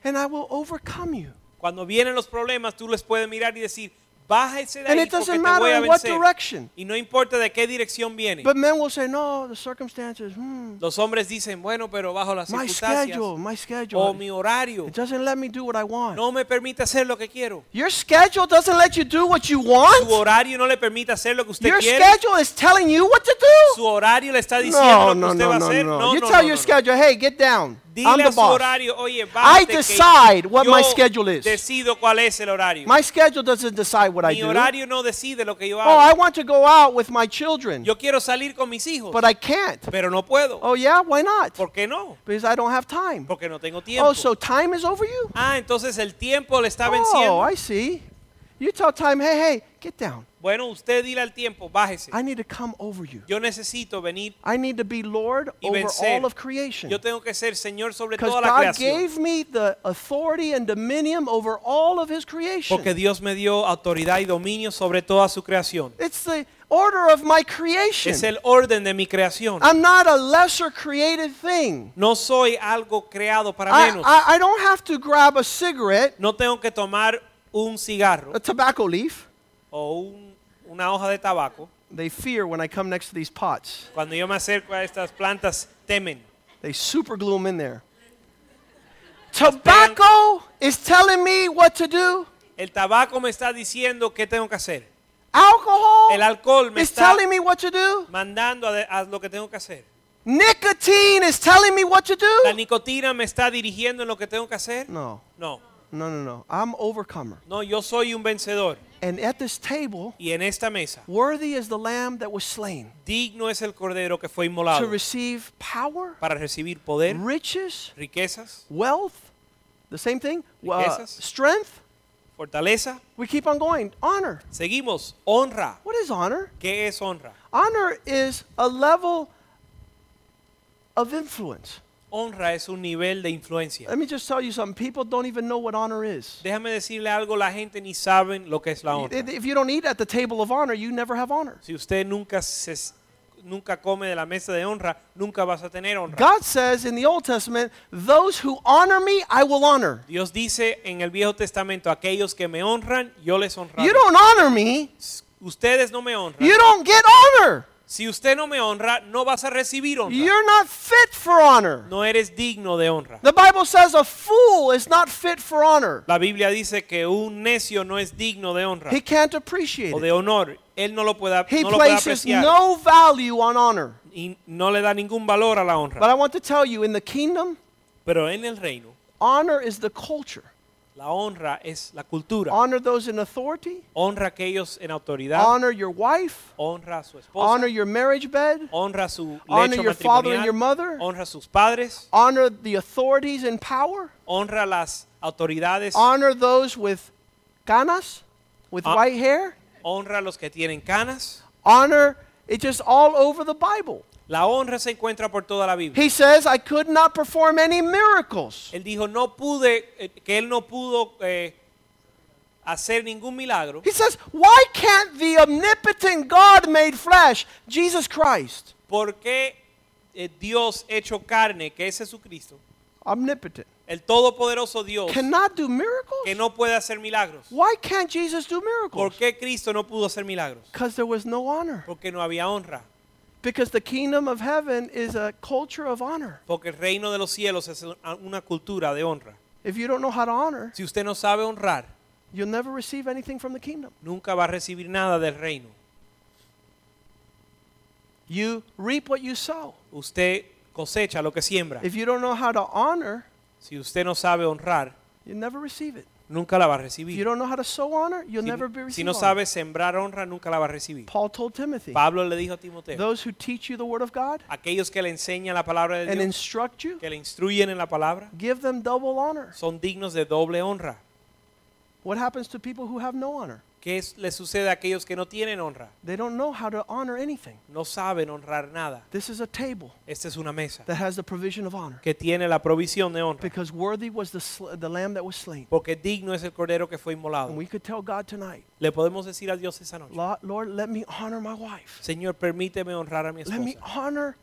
[SPEAKER 2] And I will overcome you.
[SPEAKER 1] cuando vienen los problemas, tú les puedes mirar y decir, bájese de
[SPEAKER 2] And
[SPEAKER 1] ahí
[SPEAKER 2] it
[SPEAKER 1] porque
[SPEAKER 2] doesn't
[SPEAKER 1] te
[SPEAKER 2] matter
[SPEAKER 1] a
[SPEAKER 2] in what
[SPEAKER 1] vencer.
[SPEAKER 2] direction.
[SPEAKER 1] Y no importa de qué dirección viene.
[SPEAKER 2] But men will say, no, the circumstances, hmm,
[SPEAKER 1] Los hombres dicen, bueno, pero bajo las
[SPEAKER 2] my
[SPEAKER 1] circunstancias
[SPEAKER 2] schedule, my
[SPEAKER 1] o
[SPEAKER 2] schedule.
[SPEAKER 1] mi horario
[SPEAKER 2] It doesn't let me do what I want.
[SPEAKER 1] no me permite hacer lo que quiero.
[SPEAKER 2] Your schedule doesn't let you do what you
[SPEAKER 1] Su
[SPEAKER 2] want?
[SPEAKER 1] horario no le permite hacer lo que usted
[SPEAKER 2] Your
[SPEAKER 1] quiere.
[SPEAKER 2] schedule is telling you what to
[SPEAKER 1] Su
[SPEAKER 2] do?
[SPEAKER 1] horario le está diciendo
[SPEAKER 2] No,
[SPEAKER 1] lo que
[SPEAKER 2] no,
[SPEAKER 1] usted
[SPEAKER 2] no,
[SPEAKER 1] va a
[SPEAKER 2] no,
[SPEAKER 1] hacer.
[SPEAKER 2] no.
[SPEAKER 1] No,
[SPEAKER 2] You
[SPEAKER 1] no,
[SPEAKER 2] tell
[SPEAKER 1] no,
[SPEAKER 2] your
[SPEAKER 1] no.
[SPEAKER 2] schedule, hey, get down. I'm the boss.
[SPEAKER 1] horario, oye,
[SPEAKER 2] I decide what my schedule is.
[SPEAKER 1] decido cuál es el horario.
[SPEAKER 2] My schedule doesn't decide what I
[SPEAKER 1] Mi
[SPEAKER 2] do.
[SPEAKER 1] horario no decide lo que yo
[SPEAKER 2] Oh,
[SPEAKER 1] hago.
[SPEAKER 2] I want to go out with my children,
[SPEAKER 1] Yo quiero salir con mis hijos,
[SPEAKER 2] but I can't.
[SPEAKER 1] pero no puedo.
[SPEAKER 2] Oh, yeah? Why not?
[SPEAKER 1] ¿Por qué no?
[SPEAKER 2] Because I don't have time.
[SPEAKER 1] Porque no tengo tiempo.
[SPEAKER 2] Oh, so time is over you?
[SPEAKER 1] Ah, entonces el tiempo le está
[SPEAKER 2] Oh,
[SPEAKER 1] venciendo.
[SPEAKER 2] I see. You tell time, hey, hey, get down.
[SPEAKER 1] Bueno, usted dile al tiempo, bájese.
[SPEAKER 2] I need to come over you.
[SPEAKER 1] Yo necesito venir
[SPEAKER 2] I need to be Lord
[SPEAKER 1] y
[SPEAKER 2] over
[SPEAKER 1] vencer.
[SPEAKER 2] all of creation.
[SPEAKER 1] Yo tengo que ser Señor sobre toda la
[SPEAKER 2] God
[SPEAKER 1] creación.
[SPEAKER 2] gave me the authority and dominion over all of His creation.
[SPEAKER 1] Porque Dios me dio autoridad y dominio sobre toda su creación.
[SPEAKER 2] It's the order of my creation.
[SPEAKER 1] Es el orden de mi creación.
[SPEAKER 2] I'm not a lesser created thing.
[SPEAKER 1] No soy algo creado para
[SPEAKER 2] I,
[SPEAKER 1] menos.
[SPEAKER 2] I, I don't have to grab a cigarette,
[SPEAKER 1] No tengo que tomar un cigarro
[SPEAKER 2] a tobacco leaf.
[SPEAKER 1] o un- una hoja de tabaco.
[SPEAKER 2] They fear when I come next to these pots.
[SPEAKER 1] Cuando yo me acerco a estas plantas, temen.
[SPEAKER 2] They super glue them in there. Tobacco is telling me what to do.
[SPEAKER 1] El tabaco me está diciendo qué tengo que hacer.
[SPEAKER 2] Alcohol
[SPEAKER 1] El alcohol me
[SPEAKER 2] is
[SPEAKER 1] está
[SPEAKER 2] telling me what to do.
[SPEAKER 1] mandando a, de- a lo que tengo que hacer.
[SPEAKER 2] Nicotine is telling me what to
[SPEAKER 1] La
[SPEAKER 2] do.
[SPEAKER 1] nicotina me está dirigiendo en lo que tengo que hacer.
[SPEAKER 2] No,
[SPEAKER 1] No,
[SPEAKER 2] no, no, no. I'm overcomer.
[SPEAKER 1] no, yo soy un vencedor.
[SPEAKER 2] And at this table,
[SPEAKER 1] Y en esta mesa,
[SPEAKER 2] worthy is the lamb that was slain
[SPEAKER 1] digno es el cordero que fue inmolado.
[SPEAKER 2] to receive power,
[SPEAKER 1] para recibir poder,
[SPEAKER 2] riches,
[SPEAKER 1] riquezas,
[SPEAKER 2] wealth, the same thing, uh,
[SPEAKER 1] Riquezas.
[SPEAKER 2] strength.
[SPEAKER 1] fortaleza.
[SPEAKER 2] We keep on going. Honor.
[SPEAKER 1] Seguimos. Honra.
[SPEAKER 2] What is honor?
[SPEAKER 1] ¿Qué es honra?
[SPEAKER 2] Honor is a level of influence.
[SPEAKER 1] Honra es un nivel de influencia.
[SPEAKER 2] Let me just tell you something. People don't even know what honor is.
[SPEAKER 1] Déjame decirle algo, la gente ni saben lo que es la honra.
[SPEAKER 2] If you don't eat at the table of honor, you never have honor.
[SPEAKER 1] Si usted nunca se nunca come de la mesa de honra, nunca vas a tener honra.
[SPEAKER 2] God says in the Old Testament, those who honor me, I will honor.
[SPEAKER 1] Dios dice en el Viejo Testamento, aquellos que me honran, yo les honraré.
[SPEAKER 2] You don't honor me,
[SPEAKER 1] Ustedes no me honran.
[SPEAKER 2] you don't get honor.
[SPEAKER 1] Si usted no me honra, no vas a recibir honra.
[SPEAKER 2] You're not fit for honor.
[SPEAKER 1] No eres digno de honra.
[SPEAKER 2] The Bible says a fool is not fit for honor.
[SPEAKER 1] La Biblia dice que un necio no es digno de honra
[SPEAKER 2] He can't appreciate
[SPEAKER 1] o
[SPEAKER 2] it.
[SPEAKER 1] de honor. Él no lo puede,
[SPEAKER 2] He
[SPEAKER 1] no lo puede
[SPEAKER 2] places
[SPEAKER 1] apreciar
[SPEAKER 2] no value on honor.
[SPEAKER 1] y no le da ningún valor a la honra.
[SPEAKER 2] But I want to tell you, in the kingdom,
[SPEAKER 1] Pero en el reino,
[SPEAKER 2] honor is the culture.
[SPEAKER 1] La honra es la cultura.
[SPEAKER 2] Honor those in authority.
[SPEAKER 1] Honra a aquellos en autoridad.
[SPEAKER 2] Honor your wife.
[SPEAKER 1] Honra a su esposa.
[SPEAKER 2] Honor your marriage bed.
[SPEAKER 1] honra su lecho honor
[SPEAKER 2] your father and your mother.
[SPEAKER 1] Honra a sus padres.
[SPEAKER 2] Honor the authorities in power.
[SPEAKER 1] Honra las autoridades.
[SPEAKER 2] Honor those with canas, with
[SPEAKER 1] Ah.
[SPEAKER 2] white hair.
[SPEAKER 1] Honra a los que tienen canas.
[SPEAKER 2] Honor, it's just all over the Bible.
[SPEAKER 1] La honra se encuentra por toda la Biblia.
[SPEAKER 2] He says, I could not perform any miracles.
[SPEAKER 1] Él dijo, no pude, eh, que él no pudo eh, hacer ningún milagro.
[SPEAKER 2] He says, Why can't the omnipotent God made flesh, Jesus Christ,
[SPEAKER 1] porque eh, Dios hecho carne, que es Jesucristo,
[SPEAKER 2] omnipotent,
[SPEAKER 1] el todopoderoso Dios,
[SPEAKER 2] cannot do miracles?
[SPEAKER 1] que no puede hacer milagros?
[SPEAKER 2] Why can't Jesus do
[SPEAKER 1] ¿Por
[SPEAKER 2] miracles?
[SPEAKER 1] qué Cristo no pudo hacer milagros?
[SPEAKER 2] Because there was no honor.
[SPEAKER 1] Porque no había honra.
[SPEAKER 2] Because the kingdom of heaven is a culture of honor.
[SPEAKER 1] Porque el reino de los cielos es una- cultura de honra.
[SPEAKER 2] If you don't know how to honor,
[SPEAKER 1] Si usted no sabe honrar,
[SPEAKER 2] you'll never receive anything from the kingdom.
[SPEAKER 1] nunca va a recibir nada del reino.
[SPEAKER 2] You reap what you sow.
[SPEAKER 1] Usted cosecha lo que siembra.
[SPEAKER 2] If you don't know how to honor,
[SPEAKER 1] Si usted no sabe honrar,
[SPEAKER 2] you'll never receive it.
[SPEAKER 1] Nunca la va a
[SPEAKER 2] If you
[SPEAKER 1] recibir.
[SPEAKER 2] don't know how to sow honor, you'll
[SPEAKER 1] Si,
[SPEAKER 2] never be
[SPEAKER 1] si no
[SPEAKER 2] honor.
[SPEAKER 1] sabe sembrar honra, nunca la va a recibir.
[SPEAKER 2] Paul told Timothy,
[SPEAKER 1] Pablo le dijo a Timoteo,
[SPEAKER 2] those who teach you the word of God
[SPEAKER 1] aquellos que le enseñan la palabra de
[SPEAKER 2] and
[SPEAKER 1] Dios,
[SPEAKER 2] instruct you,
[SPEAKER 1] que le instruyen en la palabra,
[SPEAKER 2] give them double honor.
[SPEAKER 1] son dignos de doble honra.
[SPEAKER 2] What happens to people who have no honor?
[SPEAKER 1] ¿Qué es- le sucede a aquellos que no tienen honra?
[SPEAKER 2] They don't know how to honor anything.
[SPEAKER 1] No saben honrar nada.
[SPEAKER 2] This is a table
[SPEAKER 1] Esta es una mesa
[SPEAKER 2] that has the provision of honor
[SPEAKER 1] que tiene la provisión de honra.
[SPEAKER 2] because worthy was the, sl- the lamb that was slain.
[SPEAKER 1] Porque digno es el cordero que fue inmolado.
[SPEAKER 2] And we could tell God tonight,
[SPEAKER 1] Le podemos decir a Dios esa noche,
[SPEAKER 2] "Lo- Lord, let me honor my wife.
[SPEAKER 1] Señor, permíteme honrar a mi
[SPEAKER 2] Let me
[SPEAKER 1] esposa.
[SPEAKER 2] honor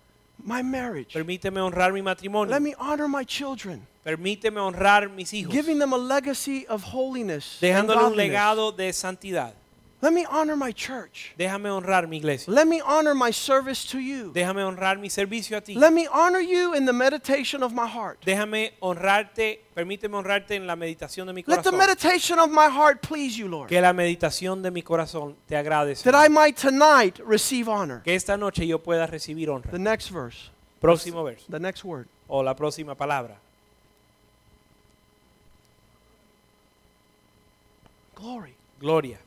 [SPEAKER 2] my marriage.
[SPEAKER 1] Permíteme honrar mi matrimonio.
[SPEAKER 2] Let me honor my children,
[SPEAKER 1] Permíteme honrar mis hijos.
[SPEAKER 2] giving them a legacy of holiness.
[SPEAKER 1] Dejándole un legado de santidad.
[SPEAKER 2] Let me honor my church.
[SPEAKER 1] Déjame honrar mi iglesia.
[SPEAKER 2] Let me honor my service to you.
[SPEAKER 1] Déjame honrar mi servicio a ti.
[SPEAKER 2] Let me honor you in the meditation of my heart.
[SPEAKER 1] Déjame honrarte, permíteme honrarte en la meditación de mi
[SPEAKER 2] Let the
[SPEAKER 1] corazón.
[SPEAKER 2] meditation of my heart please you, Lord.
[SPEAKER 1] Que la meditación de mi corazón te agrade.
[SPEAKER 2] That. I might tonight receive honor.
[SPEAKER 1] Que esta noche yo pueda recibir honra.
[SPEAKER 2] The next verse,
[SPEAKER 1] Próximo verso.
[SPEAKER 2] the next word.
[SPEAKER 1] O la próxima palabra.
[SPEAKER 2] Glory.
[SPEAKER 1] Gloria.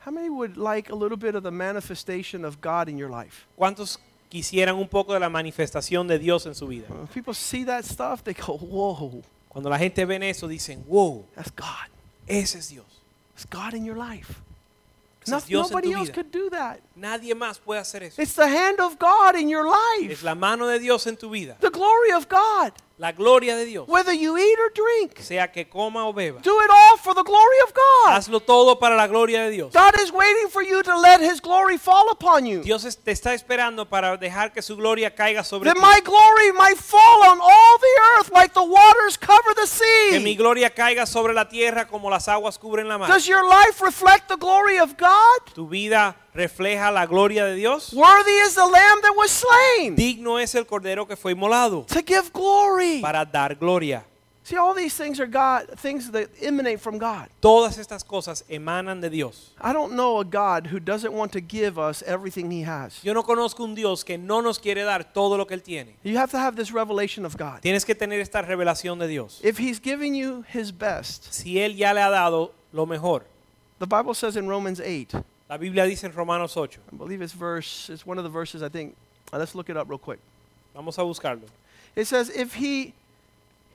[SPEAKER 2] How many would like a little bit of the manifestation of God in your life?
[SPEAKER 1] ¿Cuántos quisieran un poco de la manifestación de Dios en su vida?
[SPEAKER 2] When people see that stuff, they go, whoa,
[SPEAKER 1] Cuando la gente ve eso, dicen, wow,
[SPEAKER 2] that's God.
[SPEAKER 1] ese es Dios.
[SPEAKER 2] It's God in your life. No-
[SPEAKER 1] es Dios en
[SPEAKER 2] nobody else
[SPEAKER 1] vida.
[SPEAKER 2] could do that.
[SPEAKER 1] Nadie más puede hacer eso.
[SPEAKER 2] It's the hand of God in your life.
[SPEAKER 1] Es
[SPEAKER 2] life.
[SPEAKER 1] la mano de Dios en tu vida.
[SPEAKER 2] The glory of God.
[SPEAKER 1] La gloria de Dios.
[SPEAKER 2] Whether you eat or drink,
[SPEAKER 1] Sea que coma o beba.
[SPEAKER 2] do it all for the glory of God.
[SPEAKER 1] Hazlo todo para la gloria de Dios.
[SPEAKER 2] God is waiting for you to let His glory fall upon you.
[SPEAKER 1] Dios te está esperando para dejar que su gloria caiga sobre
[SPEAKER 2] That
[SPEAKER 1] ti.
[SPEAKER 2] my glory might fall on all the earth like the waters cover the sea.
[SPEAKER 1] Que mi gloria caiga sobre la tierra como las aguas cubren la mar.
[SPEAKER 2] Does your life reflect the glory of God?
[SPEAKER 1] Tu vida refleja la gloria de Dios.
[SPEAKER 2] Worthy is the lamb that was slain
[SPEAKER 1] Digno es el cordero que fue inmolado
[SPEAKER 2] to give glory.
[SPEAKER 1] para dar gloria.
[SPEAKER 2] See, all these things are God, things that emanate from God.
[SPEAKER 1] Todas estas cosas emanan de Dios.
[SPEAKER 2] I don't know a God who doesn't want to give us everything He has.
[SPEAKER 1] Yo no conozco un Dios que no nos quiere dar todo lo que Él tiene.
[SPEAKER 2] You have to have this revelation of God.
[SPEAKER 1] Tienes que tener esta revelación de Dios.
[SPEAKER 2] If He's giving you His best,
[SPEAKER 1] Si Él ya le ha dado lo mejor.
[SPEAKER 2] the Bible says in Romans 8,
[SPEAKER 1] La Biblia dice en Romanos 8.
[SPEAKER 2] I believe it's verse, it's one of the verses I think, uh, let's look it up real quick.
[SPEAKER 1] Vamos a buscarlo.
[SPEAKER 2] It says, If He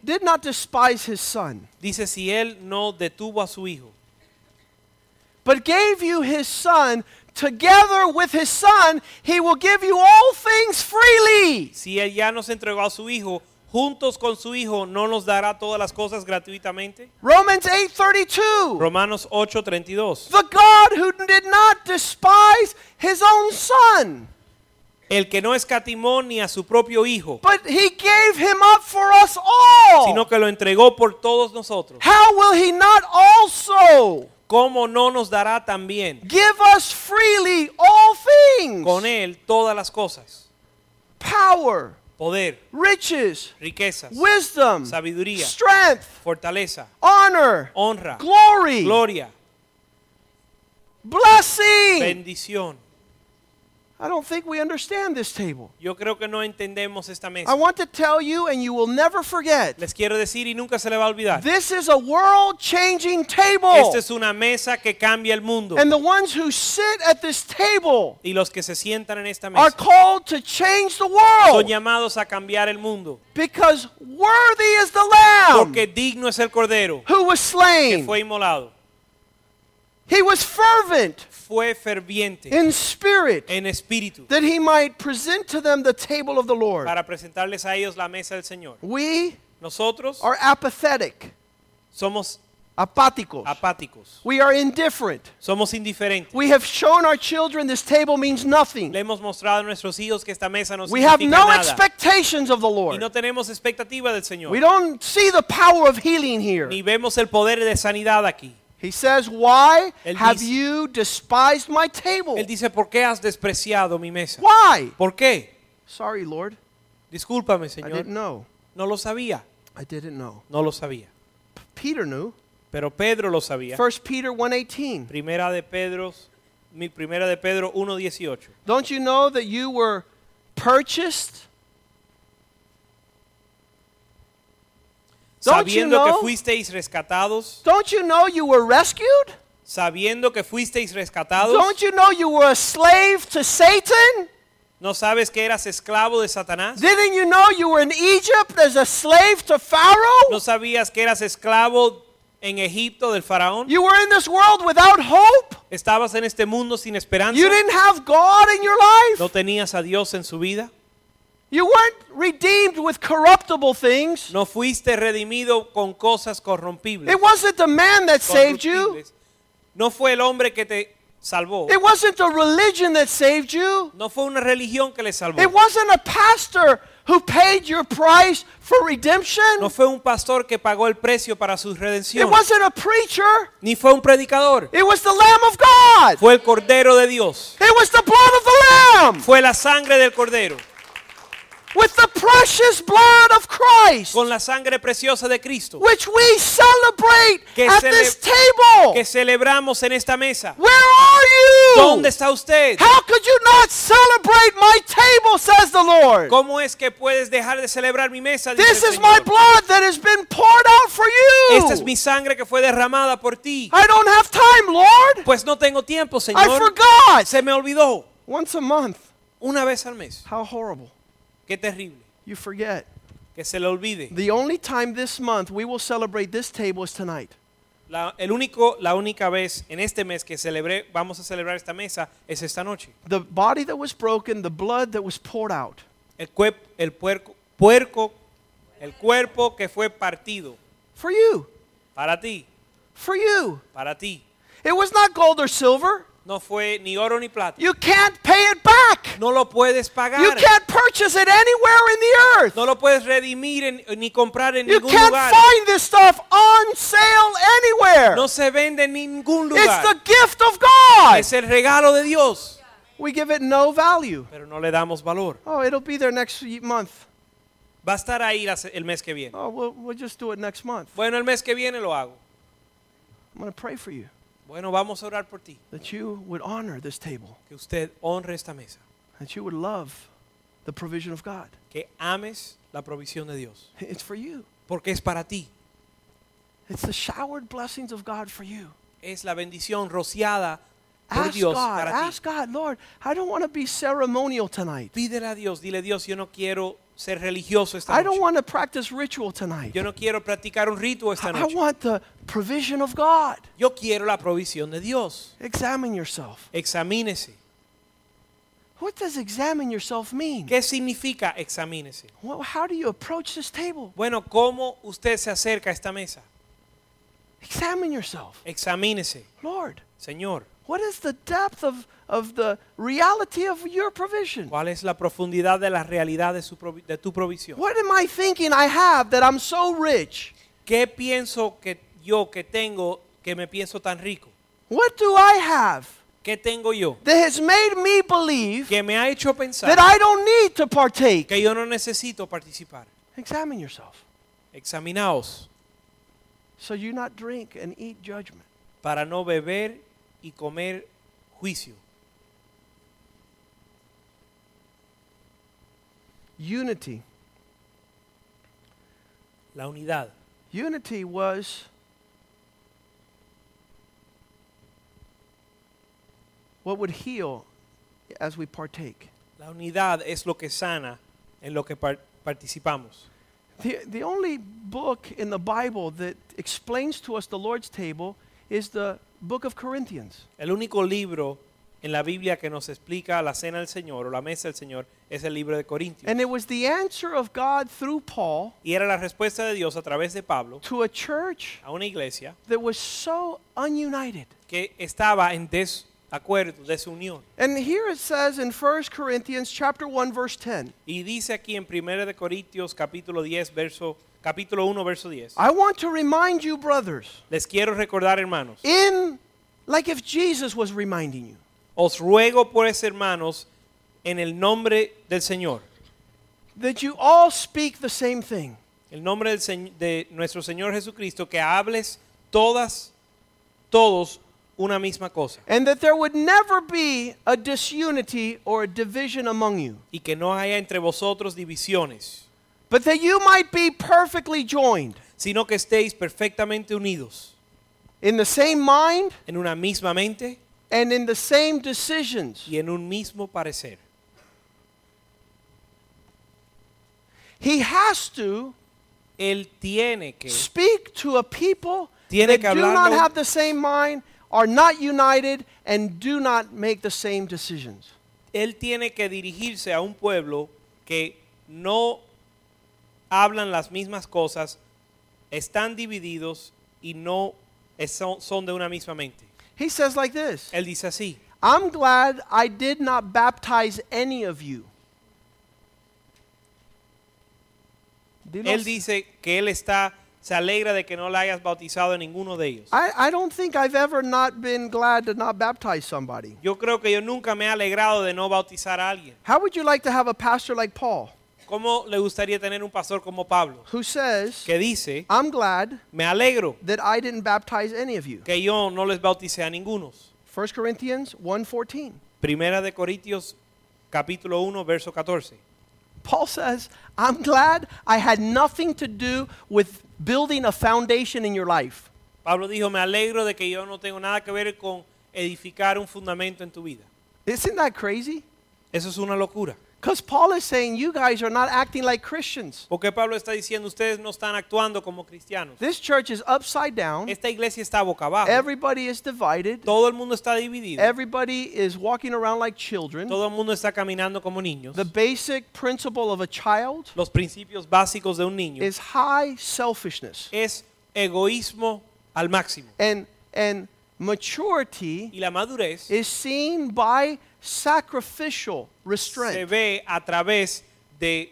[SPEAKER 2] did not despise His Son,
[SPEAKER 1] Dice, si Él no detuvo a su Hijo,
[SPEAKER 2] but gave you His Son, together with His Son, He will give you all things freely.
[SPEAKER 1] si Él ya nos entregó a su Hijo, juntos con su Hijo, ¿no nos dará todas las cosas gratuitamente?
[SPEAKER 2] Romans 8:32.
[SPEAKER 1] Romanos 8:32.
[SPEAKER 2] The God who did not despise his own son,
[SPEAKER 1] El que no escatimó ni a su propio Hijo,
[SPEAKER 2] but he gave him up for us all.
[SPEAKER 1] sino que lo entregó por todos nosotros.
[SPEAKER 2] How will he not also
[SPEAKER 1] ¿Cómo no nos dará también
[SPEAKER 2] give us freely all things?
[SPEAKER 1] con Él todas las cosas?
[SPEAKER 2] Power,
[SPEAKER 1] Poder,
[SPEAKER 2] riches,
[SPEAKER 1] riquezas,
[SPEAKER 2] wisdom,
[SPEAKER 1] sabiduría,
[SPEAKER 2] strength,
[SPEAKER 1] fortaleza,
[SPEAKER 2] honor,
[SPEAKER 1] honra,
[SPEAKER 2] glory,
[SPEAKER 1] gloria,
[SPEAKER 2] blessing.
[SPEAKER 1] bendición.
[SPEAKER 2] I don't think we understand this table.
[SPEAKER 1] Yo creo que no entendemos esta mesa.
[SPEAKER 2] I want to tell you, and you will never forget.
[SPEAKER 1] Les quiero decir y nunca se le va a olvidar.
[SPEAKER 2] This is a world changing table.
[SPEAKER 1] Esta es una mesa que cambia el mundo.
[SPEAKER 2] And the ones who sit at this table
[SPEAKER 1] Y los que se sientan en esta
[SPEAKER 2] are called to change the world.
[SPEAKER 1] son llamados a cambiar el mundo.
[SPEAKER 2] because worthy is the Lamb
[SPEAKER 1] Porque digno es el Cordero
[SPEAKER 2] who was slain.
[SPEAKER 1] que fue inmolado.
[SPEAKER 2] He was fervent
[SPEAKER 1] Fue ferviente
[SPEAKER 2] in spirit
[SPEAKER 1] en espíritu
[SPEAKER 2] that he might present to them the table of the Lord.
[SPEAKER 1] para presentarles a ellos la mesa del Señor.
[SPEAKER 2] We
[SPEAKER 1] Nosotros
[SPEAKER 2] are apathetic,
[SPEAKER 1] somos
[SPEAKER 2] apáticos.
[SPEAKER 1] apáticos,
[SPEAKER 2] We are indifferent.
[SPEAKER 1] somos indiferentes.
[SPEAKER 2] We have shown our children this table means nothing.
[SPEAKER 1] Le hemos mostrado a nuestros hijos que esta mesa no
[SPEAKER 2] We have no
[SPEAKER 1] nada
[SPEAKER 2] expectations of the
[SPEAKER 1] y
[SPEAKER 2] Lord.
[SPEAKER 1] no tenemos expectativa del Señor.
[SPEAKER 2] We don't see the power of healing here.
[SPEAKER 1] Ni vemos el poder de sanidad aquí.
[SPEAKER 2] He says, Why
[SPEAKER 1] Él
[SPEAKER 2] have
[SPEAKER 1] dice-
[SPEAKER 2] you despised my table?
[SPEAKER 1] Él dice, ¿por qué has despreciado mi mesa?
[SPEAKER 2] Why?
[SPEAKER 1] ¿Por qué?
[SPEAKER 2] Sorry, Lord.
[SPEAKER 1] Discúlpame,
[SPEAKER 2] I
[SPEAKER 1] Señor.
[SPEAKER 2] didn't know.
[SPEAKER 1] No lo sabía.
[SPEAKER 2] I didn't know.
[SPEAKER 1] No lo sabía.
[SPEAKER 2] Peter knew.
[SPEAKER 1] Pero Pedro lo sabía.
[SPEAKER 2] 1 Peter 1:18.
[SPEAKER 1] Primera de Pedro, mi primera de Pedro 1:18.
[SPEAKER 2] Don't you know that you were purchased? Don't you
[SPEAKER 1] Sabiendo que
[SPEAKER 2] know?
[SPEAKER 1] fuisteis rescatados,
[SPEAKER 2] Don't you know you were rescued?
[SPEAKER 1] sabiendo que fuisteis rescatados,
[SPEAKER 2] Don't you know you were a slave to Satan?
[SPEAKER 1] ¿no sabes que eras esclavo de Satanás?
[SPEAKER 2] Didn't you know you were in Egypt as a slave to Pharaoh?
[SPEAKER 1] ¿No sabías que eras esclavo en Egipto del faraón?
[SPEAKER 2] You were in this world without hope?
[SPEAKER 1] ¿Estabas en este mundo sin esperanza?
[SPEAKER 2] You didn't have God in your life?
[SPEAKER 1] ¿No tenías a Dios en su vida?
[SPEAKER 2] You weren't redeemed with corruptible things.
[SPEAKER 1] ¿No fuiste redimido con cosas corrompibles?
[SPEAKER 2] It wasn't the man that saved you.
[SPEAKER 1] ¿No fue el hombre que te salvó?
[SPEAKER 2] It wasn't the religion that saved you.
[SPEAKER 1] ¿No fue una religión que le salvó?
[SPEAKER 2] It wasn't a pastor who paid your price for redemption.
[SPEAKER 1] No fue un pastor que pagó el precio para su
[SPEAKER 2] It
[SPEAKER 1] redención.
[SPEAKER 2] wasn't a preacher.
[SPEAKER 1] Ni fue un predicador.
[SPEAKER 2] It was the Lamb of God.
[SPEAKER 1] Fue el Cordero de Dios.
[SPEAKER 2] It was the blood of the Lamb
[SPEAKER 1] Fue la sangre del Cordero.
[SPEAKER 2] With the precious blood of Christ,
[SPEAKER 1] Con la sangre preciosa de Cristo.
[SPEAKER 2] which we celebrate
[SPEAKER 1] Que
[SPEAKER 2] at this table.
[SPEAKER 1] Que celebramos en esta mesa.
[SPEAKER 2] Where are you?
[SPEAKER 1] ¿Dónde está usted?
[SPEAKER 2] How could you not celebrate my table, says the Lord?
[SPEAKER 1] ¿Cómo es que puedes dejar de celebrar mi mesa? Dice
[SPEAKER 2] This
[SPEAKER 1] el
[SPEAKER 2] is my blood that has been poured out for you.
[SPEAKER 1] Esta es mi sangre que fue derramada por ti.
[SPEAKER 2] I don't have time, Lord.
[SPEAKER 1] Pues no tengo tiempo, Señor.
[SPEAKER 2] I forgot.
[SPEAKER 1] Se me olvidó.
[SPEAKER 2] Once a month.
[SPEAKER 1] Una vez al mes.
[SPEAKER 2] How horrible.
[SPEAKER 1] Qué terrible.
[SPEAKER 2] You forget.
[SPEAKER 1] Que se le olvide.
[SPEAKER 2] The only time this month we will celebrate this table is tonight.
[SPEAKER 1] La, el único, la única vez en este mes que celebré, vamos a celebrar esta mesa es esta noche.
[SPEAKER 2] The body that was broken, the blood that was poured out.
[SPEAKER 1] El, cuep- el puerco, puerco, el cuerpo que fue partido
[SPEAKER 2] For you.
[SPEAKER 1] para ti,
[SPEAKER 2] For you.
[SPEAKER 1] para ti.
[SPEAKER 2] It was not gold or silver.
[SPEAKER 1] No fue ni oro ni plata.
[SPEAKER 2] You can't pay it back.
[SPEAKER 1] No lo puedes pagar.
[SPEAKER 2] You can't purchase it anywhere in the earth.
[SPEAKER 1] No lo puedes redimir en- ni comprar en
[SPEAKER 2] You
[SPEAKER 1] ningún
[SPEAKER 2] can't
[SPEAKER 1] lugar.
[SPEAKER 2] find this stuff on sale anywhere.
[SPEAKER 1] No se vende en ningún
[SPEAKER 2] It's
[SPEAKER 1] lugar.
[SPEAKER 2] the gift of God.
[SPEAKER 1] Es el regalo de Dios.
[SPEAKER 2] We give it no value.
[SPEAKER 1] Pero no le damos valor.
[SPEAKER 2] Oh, it'll be there next month.
[SPEAKER 1] Va a estar ahí el mes que viene.
[SPEAKER 2] Oh, we'll, we'll just do it next month.
[SPEAKER 1] Bueno, el mes que viene lo hago.
[SPEAKER 2] I'm going to pray for you
[SPEAKER 1] Bueno, vamos a orar por ti.
[SPEAKER 2] that you would honor this table,
[SPEAKER 1] Que usted honre esta mesa.
[SPEAKER 2] that you would love the provision of God.
[SPEAKER 1] Que ames la provisión de Dios.
[SPEAKER 2] It's for you.
[SPEAKER 1] Porque es para ti.
[SPEAKER 2] It's the showered blessings of God for you.
[SPEAKER 1] Es la bendición rociada por
[SPEAKER 2] Ask
[SPEAKER 1] Dios
[SPEAKER 2] God,
[SPEAKER 1] para ti.
[SPEAKER 2] ask God, Lord, I don't want to be ceremonial tonight.
[SPEAKER 1] Pídele a Dios, dile Dios, yo no quiero ser religioso esta
[SPEAKER 2] I don't
[SPEAKER 1] noche.
[SPEAKER 2] want to practice ritual tonight.
[SPEAKER 1] Yo no quiero practicar un rito esta
[SPEAKER 2] I
[SPEAKER 1] noche.
[SPEAKER 2] want the provision of God.
[SPEAKER 1] Yo quiero la provisión de Dios.
[SPEAKER 2] Examine yourself.
[SPEAKER 1] Examínese.
[SPEAKER 2] What does examine yourself mean?
[SPEAKER 1] ¿Qué significa examínese?
[SPEAKER 2] Well, how do you approach this table?
[SPEAKER 1] Bueno, ¿cómo usted se acerca a esta mesa?
[SPEAKER 2] Examine yourself.
[SPEAKER 1] Examínese.
[SPEAKER 2] Lord,
[SPEAKER 1] Señor,
[SPEAKER 2] what is the depth of, of the reality of your provision?
[SPEAKER 1] ¿cuál es la profundidad de la realidad de, su provi- de tu provisión?
[SPEAKER 2] What am I thinking I have that I'm so rich?
[SPEAKER 1] ¿Qué pienso que yo que tengo que me pienso tan rico?
[SPEAKER 2] What do I have
[SPEAKER 1] ¿Qué tengo yo
[SPEAKER 2] that has made me believe
[SPEAKER 1] que me ha hecho pensar
[SPEAKER 2] that I don't need to partake?
[SPEAKER 1] que yo no necesito participar?
[SPEAKER 2] Examine yourself
[SPEAKER 1] Examinaos
[SPEAKER 2] so you not drink and eat judgment.
[SPEAKER 1] para no beber y comer juicio.
[SPEAKER 2] Unity.
[SPEAKER 1] La unidad.
[SPEAKER 2] Unity was what would heal as we partake.
[SPEAKER 1] La unidad es lo que sana en lo que par- participamos.
[SPEAKER 2] The, the only book in the Bible that explains to us the Lord's table is the book of Corinthians.
[SPEAKER 1] El único libro en la Biblia que nos explica la cena del Señor o la mesa del Señor es el libro de Corintios.
[SPEAKER 2] And it was the answer of God through Paul
[SPEAKER 1] Y era la respuesta de Dios a través de Pablo
[SPEAKER 2] to a church
[SPEAKER 1] a una iglesia
[SPEAKER 2] that was so ununited.
[SPEAKER 1] que estaba en desacuerdo, desunión.
[SPEAKER 2] And here it says in 1 Corinthians chapter 1 verse 10.
[SPEAKER 1] Y dice aquí en 1 de Corintios capítulo 10 verso capítulo 1 verso 10.
[SPEAKER 2] I want to remind you brothers
[SPEAKER 1] Les quiero recordar, hermanos,
[SPEAKER 2] in like if Jesus was reminding you.
[SPEAKER 1] os ruego pues, hermanos, en el nombre del Señor,
[SPEAKER 2] that you all speak the same thing.
[SPEAKER 1] el nombre del Señ- de nuestro Señor Jesucristo, que hables todas, todos una misma cosa
[SPEAKER 2] And that there would never be a disunity or a division among you,
[SPEAKER 1] y que no haya entre vosotros divisiones,
[SPEAKER 2] but that you might be perfectly joined
[SPEAKER 1] sino que estéis perfectamente unidos
[SPEAKER 2] in the same mind
[SPEAKER 1] en una misma mente
[SPEAKER 2] and in the same decisions.
[SPEAKER 1] y en un mismo parecer.
[SPEAKER 2] He has to
[SPEAKER 1] Él tiene que
[SPEAKER 2] speak to a people
[SPEAKER 1] Tiene
[SPEAKER 2] that
[SPEAKER 1] que
[SPEAKER 2] do not have the same mind, are not united, and do not make the same decisions.
[SPEAKER 1] él tiene que dirigirse a un pueblo que no hablan las mismas cosas, están divididos y no son, de una misma mente.
[SPEAKER 2] He says like this
[SPEAKER 1] Él dice así,
[SPEAKER 2] I'm glad I did not baptize any of you. Dilo
[SPEAKER 1] él dice que él está se alegra de que no le hayas bautizado a ninguno de ellos.
[SPEAKER 2] I, I don't think I've ever not been glad to not baptize somebody.
[SPEAKER 1] Yo creo que yo nunca me he alegrado de no bautizar a alguien.
[SPEAKER 2] How would you like to have a pastor like Paul
[SPEAKER 1] ¿Cómo le gustaría tener un pastor como Pablo
[SPEAKER 2] who says,
[SPEAKER 1] que dice,
[SPEAKER 2] I'm glad
[SPEAKER 1] me alegro
[SPEAKER 2] that I didn't baptize any of you?
[SPEAKER 1] que yo no les bauticé a ninguno?
[SPEAKER 2] 1 Corinthians 1:14.
[SPEAKER 1] Primera de Corintios capítulo 1 verso 14.
[SPEAKER 2] Paul says, I'm glad I had nothing to do with building a foundation in your life.
[SPEAKER 1] Pablo dijo, me alegro de que yo no tengo nada que ver con edificar un fundamento en tu vida.
[SPEAKER 2] Isn't that crazy?
[SPEAKER 1] Eso es una locura.
[SPEAKER 2] Because Paul is saying you guys are not acting like Christians.
[SPEAKER 1] Porque Pablo está diciendo, ustedes no están actuando como cristianos.
[SPEAKER 2] This church is upside down.
[SPEAKER 1] Esta iglesia está boca abajo.
[SPEAKER 2] Everybody is divided.
[SPEAKER 1] Todo el mundo está dividido.
[SPEAKER 2] Everybody is walking around like children.
[SPEAKER 1] Todo el mundo está caminando como niños.
[SPEAKER 2] The basic principle of a child
[SPEAKER 1] Los principios básicos de un niño
[SPEAKER 2] is high selfishness.
[SPEAKER 1] es egoísmo al máximo.
[SPEAKER 2] And and maturity
[SPEAKER 1] Y la madurez
[SPEAKER 2] is seen by sacrificial
[SPEAKER 1] se
[SPEAKER 2] restraint.
[SPEAKER 1] ve a través de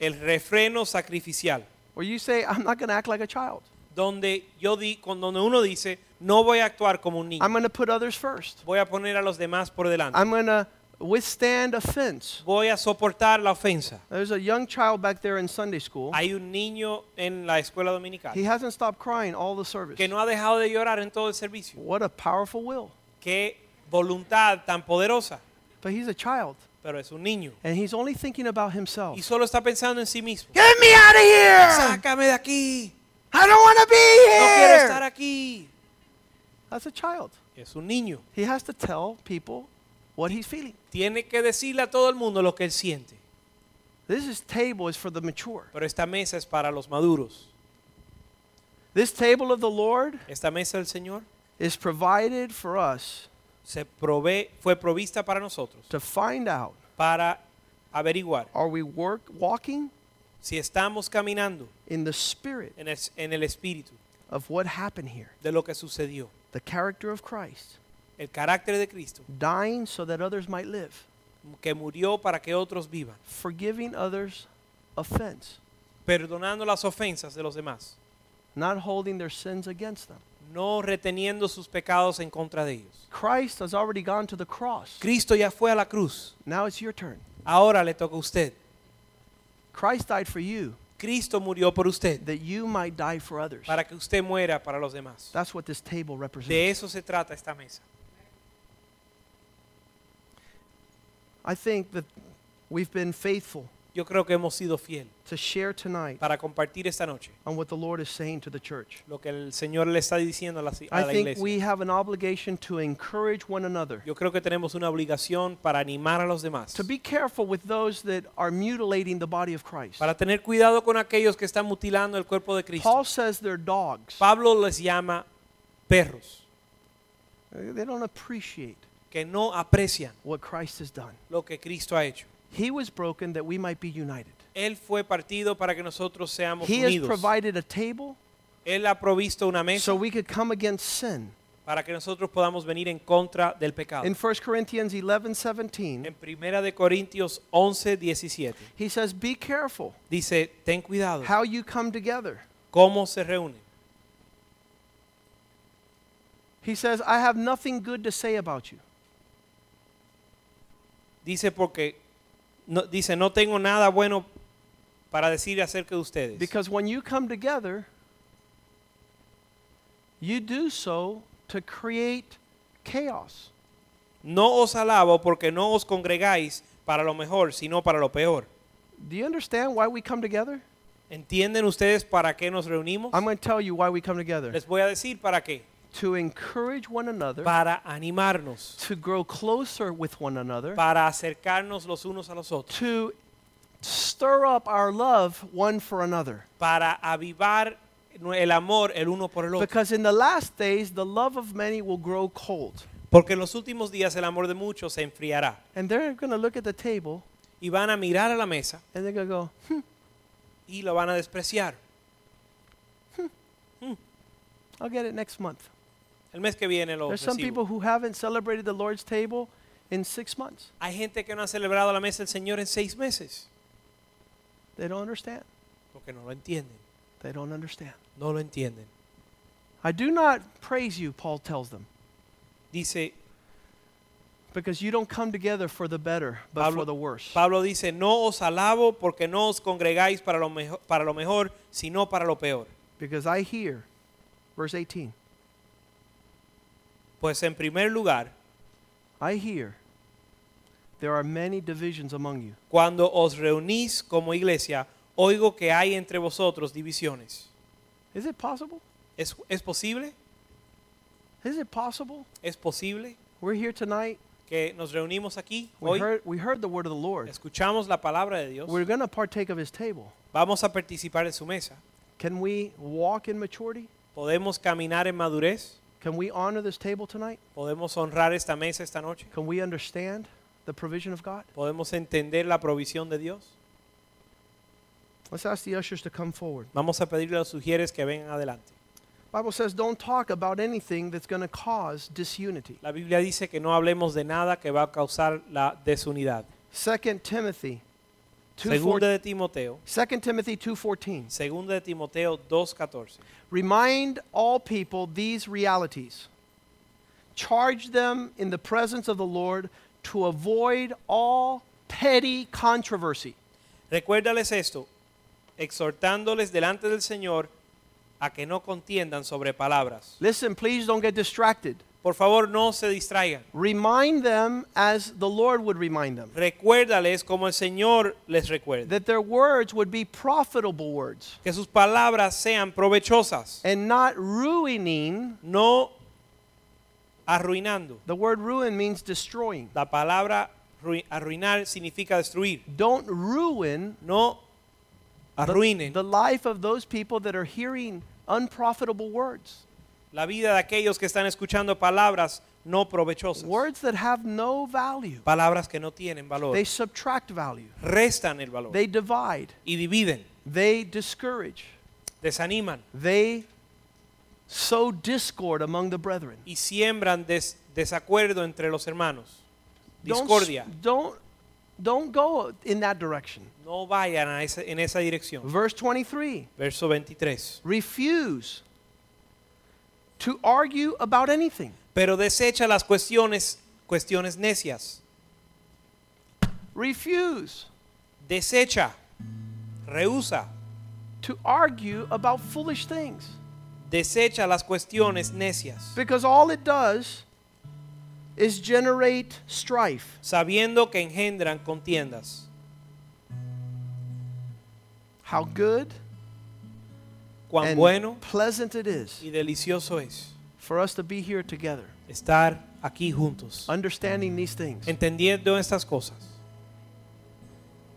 [SPEAKER 1] el refreno sacrificial,
[SPEAKER 2] Where you say, I'm not going to act like a child.
[SPEAKER 1] donde yo di, con- donde uno dice, no voy a actuar como un niño,
[SPEAKER 2] I'm going to put others first.
[SPEAKER 1] voy a poner a los demás por delante,
[SPEAKER 2] I'm going to withstand offense.
[SPEAKER 1] voy a soportar la ofensa.
[SPEAKER 2] There's a young child back there in Sunday school.
[SPEAKER 1] Hay un niño en la escuela dominical
[SPEAKER 2] He hasn't stopped crying all the service.
[SPEAKER 1] que no ha dejado de llorar en todo el servicio.
[SPEAKER 2] What a powerful will.
[SPEAKER 1] Qué voluntad tan poderosa,
[SPEAKER 2] But he's a child.
[SPEAKER 1] pero es un niño
[SPEAKER 2] And he's only thinking about himself.
[SPEAKER 1] y solo está pensando en sí mismo.
[SPEAKER 2] Get me out of here!
[SPEAKER 1] Sácame de aquí.
[SPEAKER 2] I don't want to be
[SPEAKER 1] No quiero estar
[SPEAKER 2] here!
[SPEAKER 1] aquí.
[SPEAKER 2] That's a child.
[SPEAKER 1] Es un niño.
[SPEAKER 2] He has to tell people what he's feeling.
[SPEAKER 1] Tiene que decirle a todo el mundo lo que él siente.
[SPEAKER 2] This is table is for the mature.
[SPEAKER 1] Pero esta mesa es para los maduros.
[SPEAKER 2] This table of the Lord
[SPEAKER 1] Esta mesa del Señor
[SPEAKER 2] is provided for us
[SPEAKER 1] se provee, fue provista para nosotros,
[SPEAKER 2] to find out
[SPEAKER 1] para averiguar
[SPEAKER 2] are we work walking
[SPEAKER 1] si estamos caminando
[SPEAKER 2] in the spirit
[SPEAKER 1] en el, en el espíritu
[SPEAKER 2] of what happened here.
[SPEAKER 1] de lo que sucedió.
[SPEAKER 2] The character of Christ,
[SPEAKER 1] El carácter de Cristo
[SPEAKER 2] dying so that others might live,
[SPEAKER 1] que murió para que otros vivan,
[SPEAKER 2] forgiving others offense,
[SPEAKER 1] perdonando las ofensas de los demás,
[SPEAKER 2] not holding their sins against them.
[SPEAKER 1] no reteniendo sus pecados en contra de ellos.
[SPEAKER 2] Christ has already gone to the cross.
[SPEAKER 1] Cristo ya fue a la cruz.
[SPEAKER 2] Now it's your turn.
[SPEAKER 1] Ahora le toca a usted.
[SPEAKER 2] Christ died for you
[SPEAKER 1] Cristo murió por usted
[SPEAKER 2] that you might die for others.
[SPEAKER 1] para que usted muera para los demás.
[SPEAKER 2] That's what this table
[SPEAKER 1] De
[SPEAKER 2] represents.
[SPEAKER 1] eso se trata esta mesa.
[SPEAKER 2] I think that we've been faithful
[SPEAKER 1] Yo creo que hemos sido fiel
[SPEAKER 2] to share tonight
[SPEAKER 1] para compartir esta noche
[SPEAKER 2] on what the Lord is saying to the church.
[SPEAKER 1] lo que el Señor le está diciendo a la, a
[SPEAKER 2] I
[SPEAKER 1] la
[SPEAKER 2] think
[SPEAKER 1] iglesia.
[SPEAKER 2] we have an obligation to encourage one another,
[SPEAKER 1] Yo creo que tenemos una obligación para animar a los demás,
[SPEAKER 2] to be careful with those that are mutilating the body of Christ.
[SPEAKER 1] para tener cuidado con aquellos que están mutilando el cuerpo de Cristo.
[SPEAKER 2] Paul says they're dogs.
[SPEAKER 1] Pablo les llama perros,
[SPEAKER 2] They don't appreciate
[SPEAKER 1] que no aprecian
[SPEAKER 2] what Christ has done.
[SPEAKER 1] lo que Cristo ha hecho.
[SPEAKER 2] He was broken that we might be united.
[SPEAKER 1] Él fue partido para que nosotros seamos
[SPEAKER 2] He has
[SPEAKER 1] unidos.
[SPEAKER 2] provided a table
[SPEAKER 1] Él ha provisto una mesa
[SPEAKER 2] so we could come against sin.
[SPEAKER 1] para que nosotros podamos venir en contra del pecado.
[SPEAKER 2] In 1 Corinthians 11 17,
[SPEAKER 1] En Primera de Corintios 11, 17
[SPEAKER 2] he says, Be careful
[SPEAKER 1] dice, ten cuidado
[SPEAKER 2] how you come together.
[SPEAKER 1] cómo se reúnen.
[SPEAKER 2] He says, I have nothing good to say about you.
[SPEAKER 1] Dice porque no, dice no tengo nada bueno para decir acerca de ustedes.
[SPEAKER 2] Because when you come together, you do so to create chaos.
[SPEAKER 1] No os alabo porque no os congregáis para lo mejor, sino para lo peor.
[SPEAKER 2] Do you understand why we come together?
[SPEAKER 1] ¿Entienden ustedes para qué nos reunimos?
[SPEAKER 2] I'm going to tell you why we come together.
[SPEAKER 1] Les voy a decir para qué.
[SPEAKER 2] To encourage one another,
[SPEAKER 1] Para animarnos,
[SPEAKER 2] to grow closer with one another,
[SPEAKER 1] para acercarnos los unos a los otros,
[SPEAKER 2] to stir up our love one for another.
[SPEAKER 1] para avivar el amor el uno por el otro.
[SPEAKER 2] Because in the last days, the love of many will grow cold.
[SPEAKER 1] Porque en los últimos días el amor de muchos se enfriará
[SPEAKER 2] And they're going to look at the table
[SPEAKER 1] y van a mirar a la mesa
[SPEAKER 2] and they're going to go, hmm,
[SPEAKER 1] y lo van a despreciar.
[SPEAKER 2] I'll get it next month.
[SPEAKER 1] El mes que viene lo
[SPEAKER 2] There's some
[SPEAKER 1] recibo.
[SPEAKER 2] people who haven't celebrated the Lord's table in six months.
[SPEAKER 1] Hay gente que no ha celebrado la mesa del Señor en seis meses
[SPEAKER 2] They don't understand.
[SPEAKER 1] porque no lo entienden.
[SPEAKER 2] They don't understand.
[SPEAKER 1] No lo entienden.
[SPEAKER 2] I do not praise you, Paul tells them,
[SPEAKER 1] Dice
[SPEAKER 2] because you don't come together for the better, but
[SPEAKER 1] Pablo,
[SPEAKER 2] for the worse.
[SPEAKER 1] Pablo dice, no os alabo porque no os congregáis para lo, mejor, para lo mejor, sino para lo peor.
[SPEAKER 2] Because I hear, verse 18,
[SPEAKER 1] Pues en primer lugar,
[SPEAKER 2] I hear there are many divisions among you.
[SPEAKER 1] cuando os reunís como iglesia, oigo que hay entre vosotros divisiones.
[SPEAKER 2] Is it possible?
[SPEAKER 1] ¿Es, ¿Es posible?
[SPEAKER 2] Is it possible?
[SPEAKER 1] ¿Es posible?
[SPEAKER 2] We're here tonight
[SPEAKER 1] que nos reunimos aquí
[SPEAKER 2] We
[SPEAKER 1] hoy,
[SPEAKER 2] heard, we heard the word of the Lord.
[SPEAKER 1] escuchamos la palabra de Dios,
[SPEAKER 2] We're going to partake of his table.
[SPEAKER 1] vamos a participar en su mesa.
[SPEAKER 2] Can we walk in maturity?
[SPEAKER 1] ¿Podemos caminar en madurez?
[SPEAKER 2] Can we honor this table tonight?
[SPEAKER 1] ¿Podemos honrar esta mesa esta noche?
[SPEAKER 2] Can we understand the provision of God?
[SPEAKER 1] ¿Podemos entender la provisión de Dios?
[SPEAKER 2] Let's ask the ushers to come forward.
[SPEAKER 1] Vamos a pedirle a los sugieres que vengan adelante.
[SPEAKER 2] Bible says don't talk about anything that's going to cause disunity.
[SPEAKER 1] La Biblia dice que no hablemos de nada que va a causar la desunidad.
[SPEAKER 2] 2 Timothy 2
[SPEAKER 1] Segunda de Timoteo,
[SPEAKER 2] 2 Timothy 2:14.
[SPEAKER 1] segunda de Timoteo 2:14.
[SPEAKER 2] Remind all people these realities. Charge them in the presence of the Lord to avoid all petty controversy.
[SPEAKER 1] Recuérdales esto, exhortándoles delante del Señor a que no contiendan sobre palabras.
[SPEAKER 2] Listen, please don't get distracted.
[SPEAKER 1] Por favor, no se distraigan.
[SPEAKER 2] Remind them as the Lord would remind them.
[SPEAKER 1] Recuérdales como el Señor les recuerda.
[SPEAKER 2] That their words would be profitable words
[SPEAKER 1] Que sus palabras sean provechosas,
[SPEAKER 2] and not ruining.
[SPEAKER 1] no arruinando.
[SPEAKER 2] The word ruin means destroying.
[SPEAKER 1] La palabra arruinar significa destruir.
[SPEAKER 2] Don't ruin
[SPEAKER 1] No
[SPEAKER 2] the, the life of those people that are hearing unprofitable words.
[SPEAKER 1] La vida de aquellos que están escuchando palabras no provechosas.
[SPEAKER 2] Words that have no value.
[SPEAKER 1] Palabras que no tienen valor.
[SPEAKER 2] They subtract value.
[SPEAKER 1] Restan el valor
[SPEAKER 2] They divide.
[SPEAKER 1] y dividen,
[SPEAKER 2] They discourage.
[SPEAKER 1] desaniman
[SPEAKER 2] They sow discord among the brethren.
[SPEAKER 1] y siembran des- desacuerdo entre los hermanos.
[SPEAKER 2] Don't,
[SPEAKER 1] Discordia.
[SPEAKER 2] don't, don't go in that direction.
[SPEAKER 1] No vayan a esa- en esa dirección.
[SPEAKER 2] Verse 23
[SPEAKER 1] Verso 23.
[SPEAKER 2] refuse to argue about anything.
[SPEAKER 1] Pero desecha las cuestiones, cuestiones necias.
[SPEAKER 2] Refuse
[SPEAKER 1] Desecha, rehúsa,
[SPEAKER 2] to argue about foolish things.
[SPEAKER 1] desecha las cuestiones necias,
[SPEAKER 2] Because all it does is generate strife.
[SPEAKER 1] sabiendo que engendran contiendas.
[SPEAKER 2] How good
[SPEAKER 1] Cuán
[SPEAKER 2] and
[SPEAKER 1] bueno
[SPEAKER 2] pleasant it is
[SPEAKER 1] y delicioso es
[SPEAKER 2] for us to be here together,
[SPEAKER 1] estar aquí juntos,
[SPEAKER 2] understanding these things.
[SPEAKER 1] entendiendo estas cosas,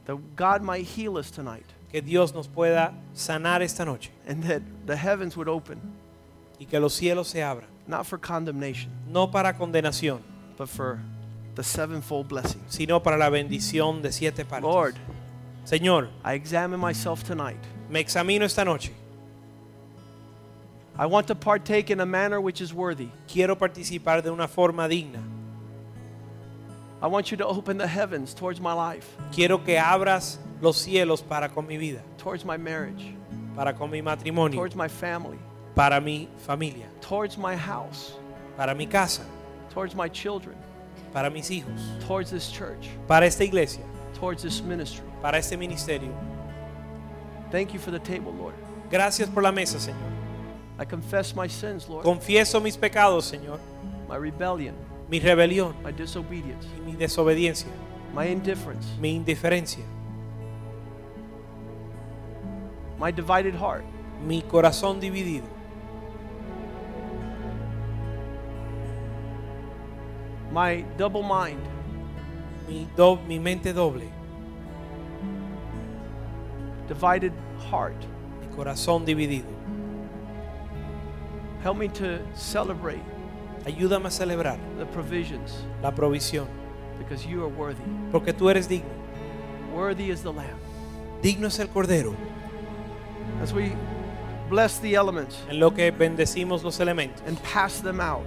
[SPEAKER 2] That God might heal us tonight
[SPEAKER 1] que Dios nos pueda sanar esta noche
[SPEAKER 2] and that the heavens would open,
[SPEAKER 1] y que los cielos se abran,
[SPEAKER 2] not for condemnation,
[SPEAKER 1] no para condenación,
[SPEAKER 2] but for the sevenfold blessing.
[SPEAKER 1] sino para la bendición de siete partes.
[SPEAKER 2] Lord,
[SPEAKER 1] Señor,
[SPEAKER 2] I examine myself tonight.
[SPEAKER 1] me examino esta noche.
[SPEAKER 2] I want to partake in a manner which is worthy.
[SPEAKER 1] Quiero participar de una forma digna.
[SPEAKER 2] I want you to open the heavens towards my life,
[SPEAKER 1] Quiero que abras los cielos para con mi vida,
[SPEAKER 2] towards my marriage,
[SPEAKER 1] para con mi matrimonio,
[SPEAKER 2] towards my family,
[SPEAKER 1] para mi familia,
[SPEAKER 2] towards my house,
[SPEAKER 1] para mi casa,
[SPEAKER 2] towards my children,
[SPEAKER 1] para mis hijos,
[SPEAKER 2] towards this church,
[SPEAKER 1] para esta iglesia,
[SPEAKER 2] towards this ministry.
[SPEAKER 1] para este ministerio.
[SPEAKER 2] Thank you for the table, Lord.
[SPEAKER 1] Gracias por la mesa, Señor.
[SPEAKER 2] I confess my sins, Lord,
[SPEAKER 1] Confieso mis pecados, Señor,
[SPEAKER 2] my rebellion,
[SPEAKER 1] mi rebelión.
[SPEAKER 2] My disobedience,
[SPEAKER 1] y mi desobediencia,
[SPEAKER 2] my indifference,
[SPEAKER 1] mi indiferencia,
[SPEAKER 2] my divided heart.
[SPEAKER 1] mi corazón dividido,
[SPEAKER 2] my double mind,
[SPEAKER 1] mi, do- mi mente doble,
[SPEAKER 2] divided heart.
[SPEAKER 1] mi corazón dividido.
[SPEAKER 2] Help me to celebrate
[SPEAKER 1] Ayúdame a celebrar
[SPEAKER 2] the provisions
[SPEAKER 1] la provisión,
[SPEAKER 2] because you are worthy.
[SPEAKER 1] porque tú eres digno.
[SPEAKER 2] Worthy is the Lamb.
[SPEAKER 1] Digno es el Cordero,
[SPEAKER 2] As we bless the elements
[SPEAKER 1] en lo que bendecimos los elementos
[SPEAKER 2] and pass them out,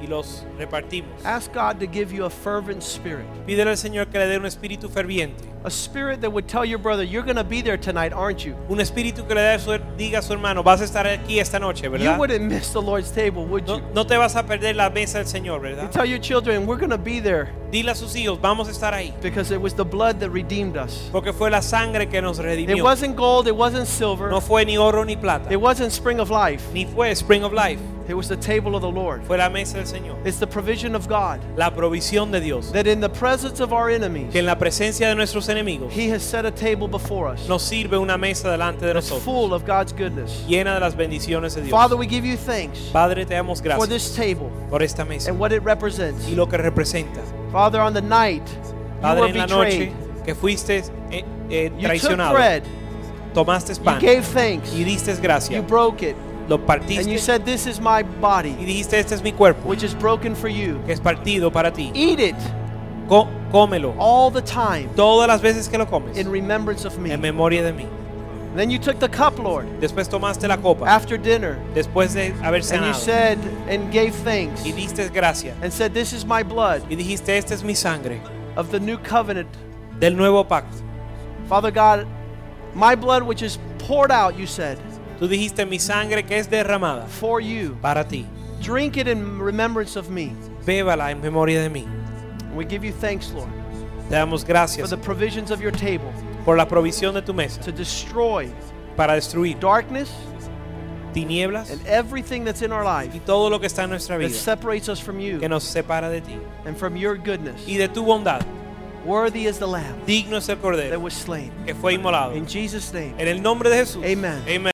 [SPEAKER 1] y los repartimos.
[SPEAKER 2] ask God to give you a fervent spirit.
[SPEAKER 1] Pídele al Señor que le dé un espíritu ferviente,
[SPEAKER 2] A spirit that would tell your brother, You're going to be there tonight, aren't you?
[SPEAKER 1] un espíritu que le su- diga a su hermano, vas a estar aquí esta noche,
[SPEAKER 2] You
[SPEAKER 1] ¿verdad?
[SPEAKER 2] wouldn't miss the Lord's table, would
[SPEAKER 1] No,
[SPEAKER 2] you?
[SPEAKER 1] no te vas a perder la mesa del Señor,
[SPEAKER 2] You
[SPEAKER 1] ¿verdad?
[SPEAKER 2] tell your children, We're going to be there
[SPEAKER 1] Dile a sus hijos, vamos a estar ahí,
[SPEAKER 2] because it was the blood that redeemed us.
[SPEAKER 1] porque fue la sangre que nos
[SPEAKER 2] It
[SPEAKER 1] redimió.
[SPEAKER 2] wasn't gold, it wasn't silver,
[SPEAKER 1] No fue ni oro ni plata,
[SPEAKER 2] it wasn't spring of life.
[SPEAKER 1] ni fue Spring of Life,
[SPEAKER 2] It was the table of the Lord.
[SPEAKER 1] fue la mesa del Señor.
[SPEAKER 2] It's the provision of God
[SPEAKER 1] La provisión de Dios,
[SPEAKER 2] that in the presence of our enemies,
[SPEAKER 1] que en la presencia de nuestros enemigos
[SPEAKER 2] He has set a table before us
[SPEAKER 1] nos sirve una mesa delante de nosotros,
[SPEAKER 2] full of God's goodness.
[SPEAKER 1] llena de las bendiciones de Dios.
[SPEAKER 2] Father, we give you thanks
[SPEAKER 1] Padre, te damos
[SPEAKER 2] for
[SPEAKER 1] gracias
[SPEAKER 2] this table
[SPEAKER 1] por esta mesa
[SPEAKER 2] and what it represents.
[SPEAKER 1] y lo que representa.
[SPEAKER 2] Father, on the night you
[SPEAKER 1] Padre,
[SPEAKER 2] were
[SPEAKER 1] en la noche
[SPEAKER 2] betrayed,
[SPEAKER 1] que fuiste eh, eh,
[SPEAKER 2] you took bread,
[SPEAKER 1] tomaste
[SPEAKER 2] you
[SPEAKER 1] pan
[SPEAKER 2] gave thanks,
[SPEAKER 1] y diste
[SPEAKER 2] you broke it,
[SPEAKER 1] lo
[SPEAKER 2] and you said, This is my
[SPEAKER 1] y
[SPEAKER 2] body,
[SPEAKER 1] dijiste, este es mi cuerpo,
[SPEAKER 2] which is broken for you.
[SPEAKER 1] que es partido para ti.
[SPEAKER 2] Eat it
[SPEAKER 1] Co- cómelo
[SPEAKER 2] all the time
[SPEAKER 1] todas las veces que lo comes
[SPEAKER 2] in remembrance of me.
[SPEAKER 1] en memoria de mí.
[SPEAKER 2] Then you took the cup, Lord,
[SPEAKER 1] Después tomaste la copa,
[SPEAKER 2] after dinner,
[SPEAKER 1] después de haber
[SPEAKER 2] and you
[SPEAKER 1] cenado,
[SPEAKER 2] said and gave thanks,
[SPEAKER 1] y diste gracia,
[SPEAKER 2] and said, This is my blood
[SPEAKER 1] y dijiste, esta es mi sangre
[SPEAKER 2] of the new covenant.
[SPEAKER 1] del nuevo pacto.
[SPEAKER 2] Father God, my blood which is poured out, you said,
[SPEAKER 1] Tú dijiste, mi sangre que es derramada
[SPEAKER 2] for you.
[SPEAKER 1] para ti.
[SPEAKER 2] Drink it in remembrance of me.
[SPEAKER 1] Bébala en memoria de mí.
[SPEAKER 2] We give you thanks, Lord,
[SPEAKER 1] Te damos
[SPEAKER 2] for
[SPEAKER 1] gracias
[SPEAKER 2] the provisions of your table
[SPEAKER 1] por la provisión de tu mesa
[SPEAKER 2] to destroy
[SPEAKER 1] para destruir
[SPEAKER 2] darkness
[SPEAKER 1] tinieblas
[SPEAKER 2] and everything that's in our life
[SPEAKER 1] y todo lo que está en nuestra
[SPEAKER 2] that
[SPEAKER 1] vida
[SPEAKER 2] separates us from you
[SPEAKER 1] que nos separa de ti
[SPEAKER 2] and from your goodness.
[SPEAKER 1] y de tu bondad.
[SPEAKER 2] Worthy is the Lamb
[SPEAKER 1] Digno es el
[SPEAKER 2] that
[SPEAKER 1] Cordero
[SPEAKER 2] was slain.
[SPEAKER 1] que fue inmolado.
[SPEAKER 2] In Jesus' name.
[SPEAKER 1] En el nombre de Jesús.
[SPEAKER 2] Amen.
[SPEAKER 1] Amén.